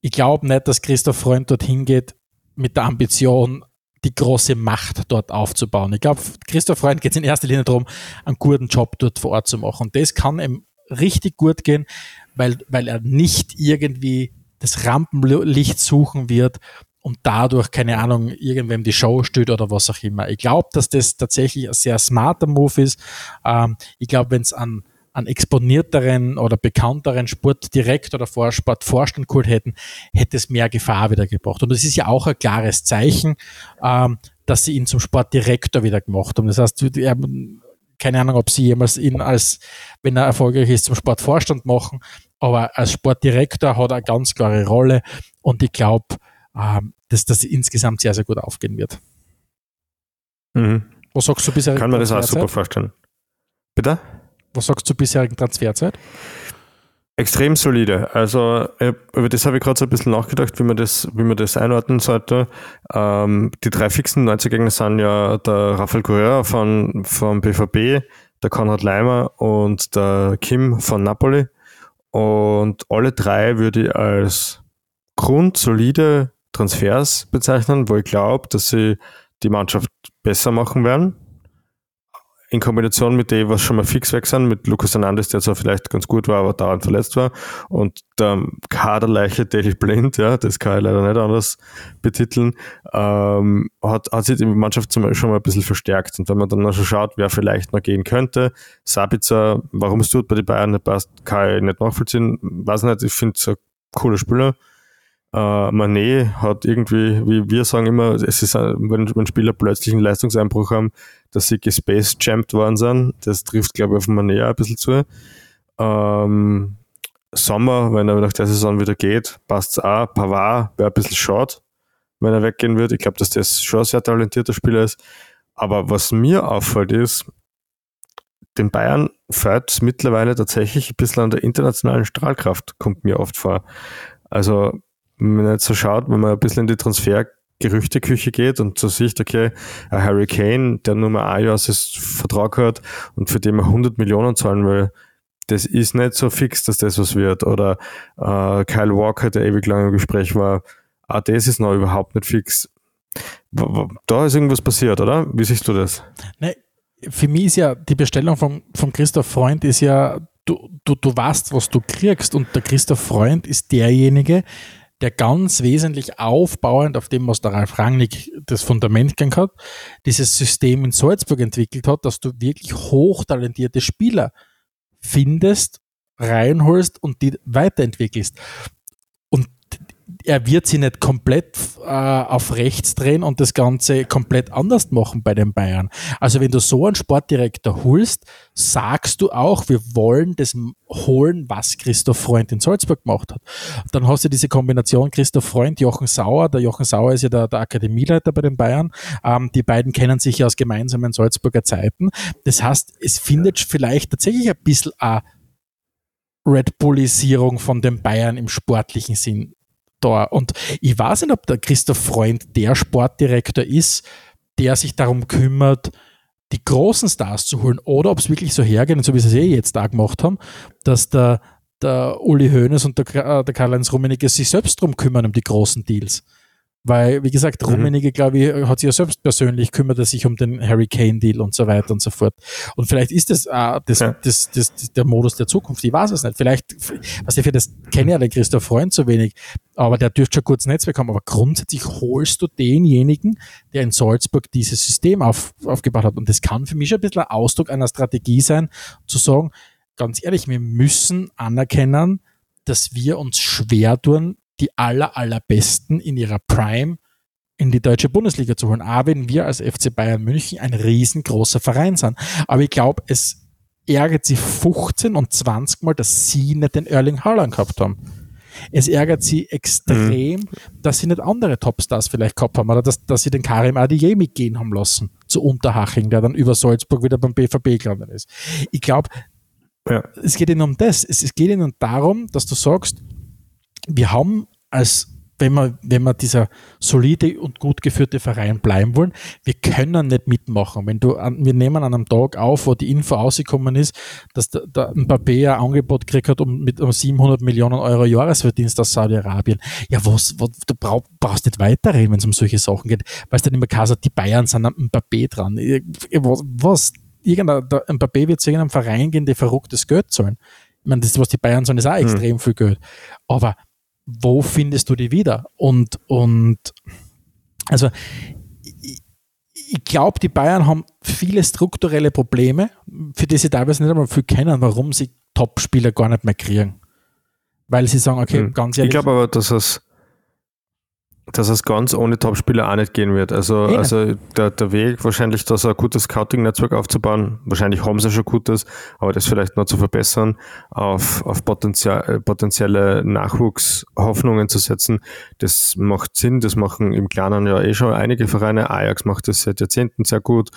Ich glaube nicht, dass Christoph Freund dorthin geht mit der Ambition, die große Macht dort aufzubauen. Ich glaube, Christoph Freund geht es in erster Linie darum, einen guten Job dort vor Ort zu machen. Und das kann ihm richtig gut gehen, weil, weil er nicht irgendwie das Rampenlicht suchen wird und dadurch, keine Ahnung, irgendwem die Show stört oder was auch immer. Ich glaube, dass das tatsächlich ein sehr smarter Move ist. Ähm, ich glaube, wenn es an, an exponierteren oder bekannteren Sportdirektor oder Vorsport Vorstand geholt hätten, hätte es mehr Gefahr wieder gebracht. Und das ist ja auch ein klares Zeichen, ähm, dass sie ihn zum Sportdirektor wieder gemacht haben. Das heißt, er, keine Ahnung, ob sie jemals ihn als, wenn er erfolgreich ist, zum Sportvorstand machen, aber als Sportdirektor hat er eine ganz klare Rolle und ich glaube, ähm, dass das insgesamt sehr, sehr gut aufgehen wird.
Mhm.
Was sagst du bisher?
Kann man das auch super vorstellen. Bitte?
Was sagst du zur bisherigen Transferzeit?
Extrem solide. Also über das habe ich gerade so ein bisschen nachgedacht, wie man das, wie man das einordnen sollte. Ähm, die drei fixen Neuzugänge sind ja der Rafael Correa von, vom BVB, der Konrad Leimer und der Kim von Napoli. Und alle drei würde ich als grundsolide Transfers bezeichnen, wo ich glaube, dass sie die Mannschaft besser machen werden. In Kombination mit dem, was schon mal fix weg sind, mit Lukas Hernandez, der zwar vielleicht ganz gut war, aber dauernd verletzt war, und der Kaderleiche Daily Blind, ja, das kann ich leider nicht anders betiteln, ähm, hat, hat sich die Mannschaft zum schon mal ein bisschen verstärkt. Und wenn man dann noch schon schaut, wer vielleicht noch gehen könnte, Sabitzer, warum es tut bei den Bayern nicht passt, kann ich nicht nachvollziehen. Weiß nicht, ich finde es ein cooler Spieler. Äh, Manet hat irgendwie, wie wir sagen immer, es ist, wenn, wenn Spieler plötzlich einen Leistungseinbruch haben, dass sie gespaced-jammed worden sind. Das trifft, glaube ich, auf Manet auch ein bisschen zu. Ähm, Sommer, wenn er nach der Saison wieder geht, passt es auch. Pavard wäre ein bisschen schade, wenn er weggehen wird. Ich glaube, dass das schon ein sehr talentierter Spieler ist. Aber was mir auffällt, ist, den Bayern fällt es mittlerweile tatsächlich ein bisschen an der internationalen Strahlkraft, kommt mir oft vor. Also, wenn man jetzt so schaut, wenn man ein bisschen in die Transfergerüchteküche geht und so sieht, okay, Harry Kane, der nur mal ein Jahr Vertrag hat und für den man 100 Millionen zahlen will, das ist nicht so fix, dass das was wird. Oder äh, Kyle Walker, der ewig lang im Gespräch war, auch das ist noch überhaupt nicht fix. Da ist irgendwas passiert, oder? Wie siehst du das?
Ne, für mich ist ja die Bestellung von, von Christoph Freund ist ja du, du, du weißt, was du kriegst und der Christoph Freund ist derjenige, der ganz wesentlich aufbauend auf dem, was der Ralf Rangnick das Fundament gegangen hat, dieses System in Salzburg entwickelt hat, dass du wirklich hochtalentierte Spieler findest, reinholst und die weiterentwickelst er wird sie nicht komplett äh, auf rechts drehen und das Ganze komplett anders machen bei den Bayern. Also wenn du so einen Sportdirektor holst, sagst du auch, wir wollen das holen, was Christoph Freund in Salzburg gemacht hat. Dann hast du diese Kombination Christoph Freund, Jochen Sauer. Der Jochen Sauer ist ja der, der Akademieleiter bei den Bayern. Ähm, die beiden kennen sich ja aus gemeinsamen Salzburger Zeiten. Das heißt, es findet vielleicht tatsächlich ein bisschen eine Red Bullisierung von den Bayern im sportlichen Sinn da. Und ich weiß nicht, ob der Christoph Freund der Sportdirektor ist, der sich darum kümmert, die großen Stars zu holen oder ob es wirklich so hergeht, so wie sie es eh jetzt da gemacht haben, dass der, der Uli Hoeneß und der, äh, der Karl-Heinz Rummenigge sich selbst darum kümmern, um die großen Deals. Weil, wie gesagt, mhm. Rummenigge, glaube ich, hat sich ja selbst persönlich kümmert er sich um den Harry Kane-Deal und so weiter und so fort. Und vielleicht ist das, äh, das, ja. das, das, das, der Modus der Zukunft. Ich weiß es nicht. Vielleicht, was ich für das kenne ja der Christoph Freund so wenig, aber der dürfte schon kurz Netzwerk haben. Aber grundsätzlich holst du denjenigen, der in Salzburg dieses System auf, aufgebaut hat. Und das kann für mich schon ein bisschen ein Ausdruck einer Strategie sein, zu sagen, ganz ehrlich, wir müssen anerkennen, dass wir uns schwer tun, die aller, allerbesten in ihrer Prime in die deutsche Bundesliga zu holen. Auch wenn wir als FC Bayern München ein riesengroßer Verein sind. Aber ich glaube, es ärgert sie 15 und 20 Mal, dass sie nicht den Erling Haaland gehabt haben. Es ärgert sie extrem, mhm. dass sie nicht andere Topstars vielleicht gehabt haben oder dass, dass sie den Karim Adiye mitgehen haben lassen zu Unterhaching, der dann über Salzburg wieder beim BVB gelandet ist. Ich glaube, ja. es geht ihnen um das. Es, es geht ihnen darum, dass du sagst, wir haben als wenn wir, wenn wir dieser solide und gut geführte Verein bleiben wollen, wir können nicht mitmachen. Wenn du, wir nehmen an einem Tag auf, wo die Info ausgekommen ist, dass der, der Mbappé ein Angebot gekriegt hat um, mit um 700 Millionen Euro Jahresverdienst aus Saudi-Arabien. Ja, was, was, du brauch, brauchst nicht weiterreden, wenn es um solche Sachen geht. Weißt du, nicht mehr gesagt, die Bayern sind am Mbappé dran. Was, was? Irgendein, der Mbappé wird zu irgendeinem Verein gehen, die verrücktes Geld zahlen. Ich meine, das, was die Bayern zahlen, ist auch hm. extrem hm. viel Geld. Aber wo findest du die wieder? Und, und also ich, ich glaube, die Bayern haben viele strukturelle Probleme, für die sie teilweise nicht einmal viel kennen, warum sie Top-Spieler gar nicht mehr kriegen. Weil sie sagen, okay, hm. ganz ehrlich.
Ich glaube aber, dass es dass es ganz ohne Topspieler auch nicht gehen wird. Also, ja. also der, der Weg wahrscheinlich, da so ein gutes Scouting-Netzwerk aufzubauen, wahrscheinlich haben sie schon gutes, aber das vielleicht noch zu verbessern, auf, auf potenzial, äh, potenzielle Nachwuchshoffnungen zu setzen, das macht Sinn, das machen im Kleinen ja eh schon einige Vereine, Ajax macht das seit Jahrzehnten sehr gut,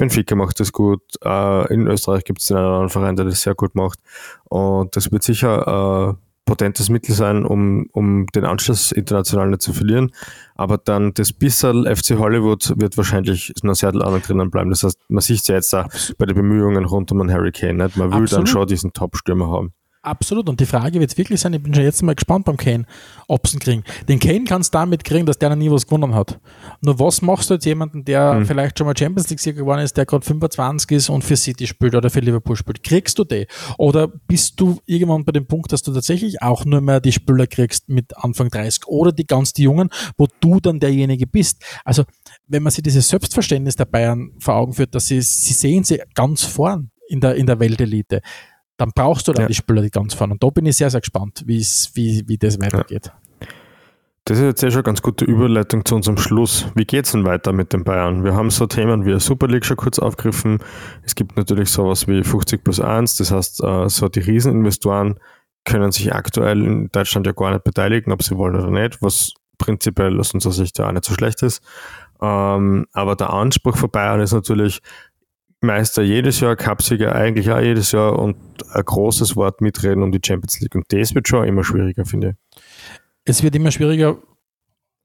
Benfica macht das gut, äh, in Österreich gibt es den anderen Verein, der das sehr gut macht. Und das wird sicher äh, potentes Mittel sein, um, um den Anschluss international nicht zu verlieren. Aber dann das Bissel FC Hollywood wird wahrscheinlich noch sehr lange drinnen bleiben. Das heißt, man sieht es ja jetzt auch bei den Bemühungen rund um einen Harry Kane. Nicht? Man will Absolut. dann schon diesen Top-Stürmer haben.
Absolut. Und die Frage wird wirklich sein, ich bin schon jetzt mal gespannt beim Kane, ob sie ihn kriegen. Den Kane kannst du damit kriegen, dass der noch nie was gewonnen hat. Nur was machst du jetzt jemanden, der mhm. vielleicht schon mal Champions League-Sieger geworden ist, der gerade 25 ist und für City spielt oder für Liverpool spielt? Kriegst du den? Oder bist du irgendwann bei dem Punkt, dass du tatsächlich auch nur mehr die Spieler kriegst mit Anfang 30 oder die ganz die Jungen, wo du dann derjenige bist? Also, wenn man sich dieses Selbstverständnis der Bayern vor Augen führt, dass sie, sie sehen sie ganz vorn in der, in der Weltelite dann brauchst du dann ja. die Spieler, die ganz fahren. Und da bin ich sehr, sehr gespannt, wie, wie das weitergeht. Ja.
Das ist jetzt eh schon eine ganz gute Überleitung zu unserem Schluss. Wie geht es denn weiter mit den Bayern? Wir haben so Themen wie Super League schon kurz aufgegriffen. Es gibt natürlich sowas wie 50 plus 1, das heißt, äh, so die Rieseninvestoren können sich aktuell in Deutschland ja gar nicht beteiligen, ob sie wollen oder nicht, was prinzipiell aus unserer Sicht ja auch nicht so schlecht ist. Ähm, aber der Anspruch von Bayern ist natürlich, Meister jedes Jahr, Cupsieger eigentlich auch jedes Jahr und ein großes Wort mitreden um die Champions League. Und das wird schon immer schwieriger, finde ich.
Es wird immer schwieriger,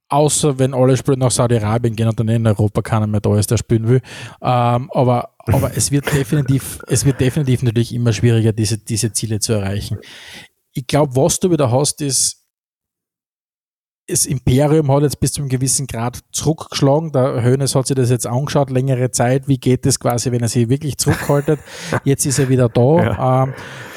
außer wenn alle Spieler nach Saudi-Arabien gehen und dann in Europa keiner mehr da ist, der spielen will. Ähm, aber, aber es wird definitiv, es wird definitiv natürlich immer schwieriger, diese, diese Ziele zu erreichen. Ich glaube, was du wieder hast, ist das Imperium hat jetzt bis zu einem gewissen Grad zurückgeschlagen. Der Hönes hat sich das jetzt angeschaut, längere Zeit. Wie geht es quasi, wenn er sich wirklich zurückhaltet? Jetzt ist er wieder da. Ja. Ähm,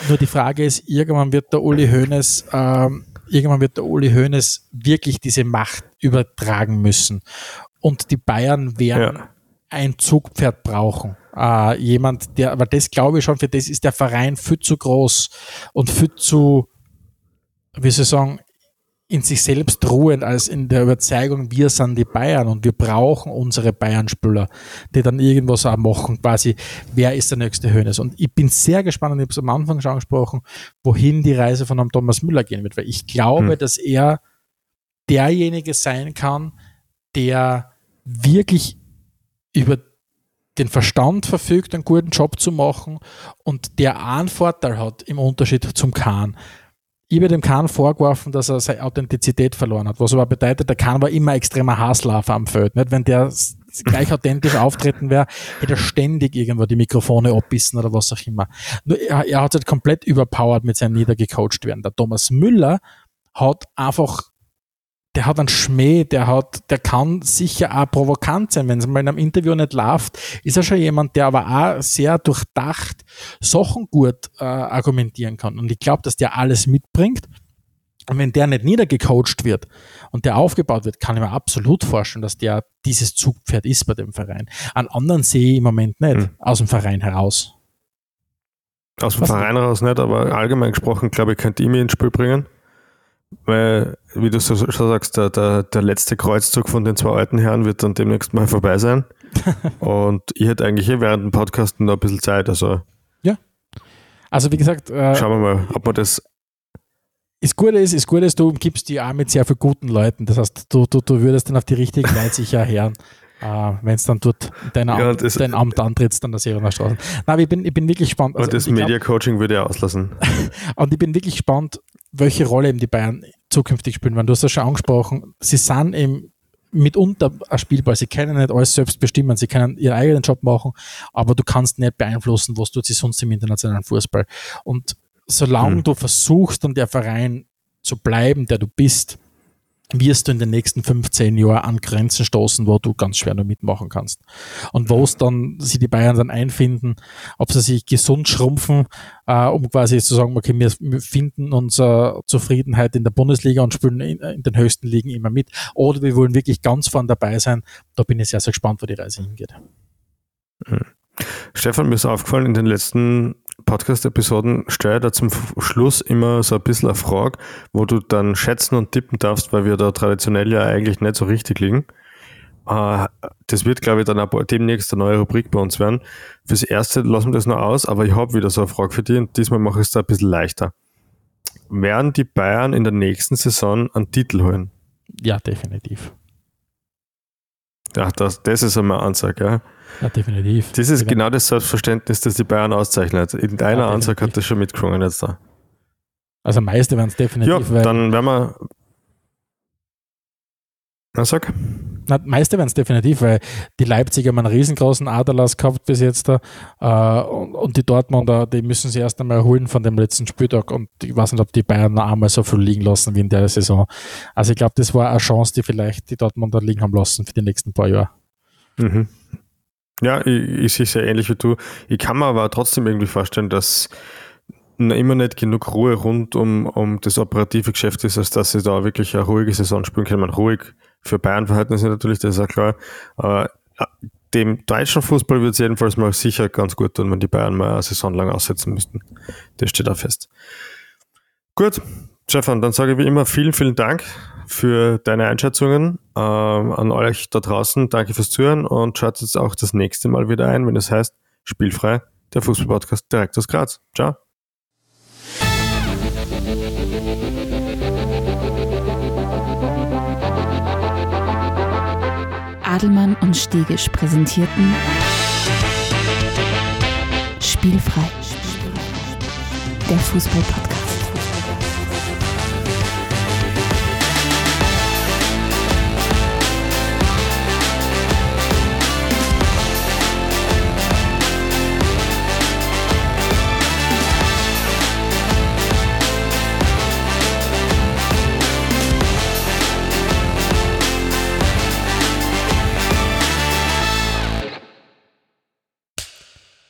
nur die Frage ist, irgendwann wird der Uli Hoeneß, ähm, irgendwann wird der Uli Hoeneß wirklich diese Macht übertragen müssen. Und die Bayern werden ja. ein Zugpferd brauchen. Äh, jemand, der, aber das glaube ich schon, für das ist der Verein viel zu groß und viel zu, wie soll ich sagen, in sich selbst ruhend als in der Überzeugung, wir sind die Bayern und wir brauchen unsere Bayern-Spieler, die dann irgendwas auch machen, quasi, wer ist der nächste Hönes. Und ich bin sehr gespannt, und ich habe es am Anfang schon angesprochen, wohin die Reise von einem Thomas Müller gehen wird, weil ich glaube, hm. dass er derjenige sein kann, der wirklich über den Verstand verfügt, einen guten Job zu machen und der einen Vorteil hat im Unterschied zum Kahn ich habe dem Kahn vorgeworfen, dass er seine Authentizität verloren hat. Was aber bedeutet, der Kahn war immer extremer Hasslaufer am Feld. Nicht? Wenn der gleich authentisch auftreten wäre, hätte er ständig irgendwo die Mikrofone abbissen oder was auch immer. Nur er, er hat halt komplett überpowered mit seinem niedergecoacht werden. Der Thomas Müller hat einfach der hat einen Schmäh, der hat, der kann sicher auch provokant sein, wenn es mal in einem Interview nicht läuft, ist er schon jemand, der aber auch sehr durchdacht Sachen gut äh, argumentieren kann. Und ich glaube, dass der alles mitbringt. Und wenn der nicht niedergecoacht wird und der aufgebaut wird, kann ich mir absolut vorstellen, dass der dieses Zugpferd ist bei dem Verein. An anderen sehe ich im Moment nicht, hm. aus dem Verein heraus.
Aus dem Was Verein heraus nicht, aber allgemein gesprochen, glaube ich, könnte ich mir ins Spiel bringen. Weil, wie du so, schon sagst, der, der, der letzte Kreuzzug von den zwei alten Herren wird dann demnächst mal vorbei sein. und ich hätte eigentlich eh während dem Podcast noch ein bisschen Zeit. Also,
ja. Also, wie gesagt.
Äh, schauen wir mal, ob man das.
Das Gute ist, das Gute ist, du umgibst die auch mit sehr vielen guten Leuten. Das heißt, du, du, du würdest dann auf die richtigen Leute sicher hören. Uh, wenn es dann dort dein Amt, ja, das, dein Amt antrittst an der Serener Straße. Nein, ich bin, ich bin wirklich gespannt.
Also, und das Media Coaching würde ich auslassen.
und ich bin wirklich gespannt, welche Rolle eben die Bayern zukünftig spielen werden. Du hast das schon angesprochen. Sie sind eben mitunter spielbar. Sie können nicht alles selbst bestimmen. Sie können ihren eigenen Job machen, aber du kannst nicht beeinflussen, was tut sie sonst im internationalen Fußball. Und solange hm. du versuchst, an der Verein zu bleiben, der du bist, wirst du in den nächsten 15 Jahren an Grenzen stoßen, wo du ganz schwer nur mitmachen kannst. Und wo es dann, sie die Bayern dann einfinden, ob sie sich gesund schrumpfen, äh, um quasi zu sagen, okay, wir finden unsere Zufriedenheit in der Bundesliga und spielen in, in, den höchsten Ligen immer mit, oder wir wollen wirklich ganz vorn dabei sein, da bin ich sehr, sehr gespannt, wo die Reise hingeht.
Mhm. Stefan, mir ist aufgefallen, in den letzten Podcast-Episoden ich da zum Schluss immer so ein bisschen eine Frage, wo du dann schätzen und tippen darfst, weil wir da traditionell ja eigentlich nicht so richtig liegen. Äh, das wird, glaube ich, dann demnächst eine neue Rubrik bei uns werden. Fürs Erste lassen wir das noch aus, aber ich habe wieder so eine Frage für dich und diesmal mache ich es da ein bisschen leichter. Werden die Bayern in der nächsten Saison einen Titel holen?
Ja, definitiv.
Ja, das, das ist einmal eine Ansage, ja.
Ja, definitiv.
Das ist genau das Selbstverständnis, das die Bayern auszeichnet. In deiner ja, Ansage hat das schon mitgesprungen jetzt da.
Also meiste werden es definitiv.
Ja, dann werden wir. Na, sag.
Na, meiste werden es definitiv, weil die Leipziger haben einen riesengroßen Aderlass gehabt bis jetzt da. Äh, und, und, die Dortmunder, die müssen sie erst einmal holen von dem letzten Spieltag. Und ich weiß nicht, ob die Bayern noch einmal so viel liegen lassen wie in der Saison. Also ich glaube, das war eine Chance, die vielleicht die Dortmunder liegen haben lassen für die nächsten paar Jahre.
Mhm. Ja, ich, ich sehe es ja ähnlich wie du. Ich kann mir aber trotzdem irgendwie vorstellen, dass immer nicht genug Ruhe rund um, um das operative Geschäft ist, als dass sie da wirklich eine ruhige Saison spielen können. Man ruhig für Bayern-Verhältnisse natürlich, das ist ja klar. Aber dem deutschen Fußball wird es jedenfalls mal sicher ganz gut tun, wenn die Bayern mal eine Saison lang aussetzen müssten. Das steht da fest. Gut, Stefan, dann sage ich wie immer vielen, vielen Dank für deine Einschätzungen. Ähm, an euch da draußen, danke fürs Zuhören und schaut jetzt auch das nächste Mal wieder ein, wenn es heißt Spielfrei, der Fußballpodcast direkt aus Graz. Ciao.
Adelmann und Stegisch präsentierten Spielfrei, der Fußballpodcast.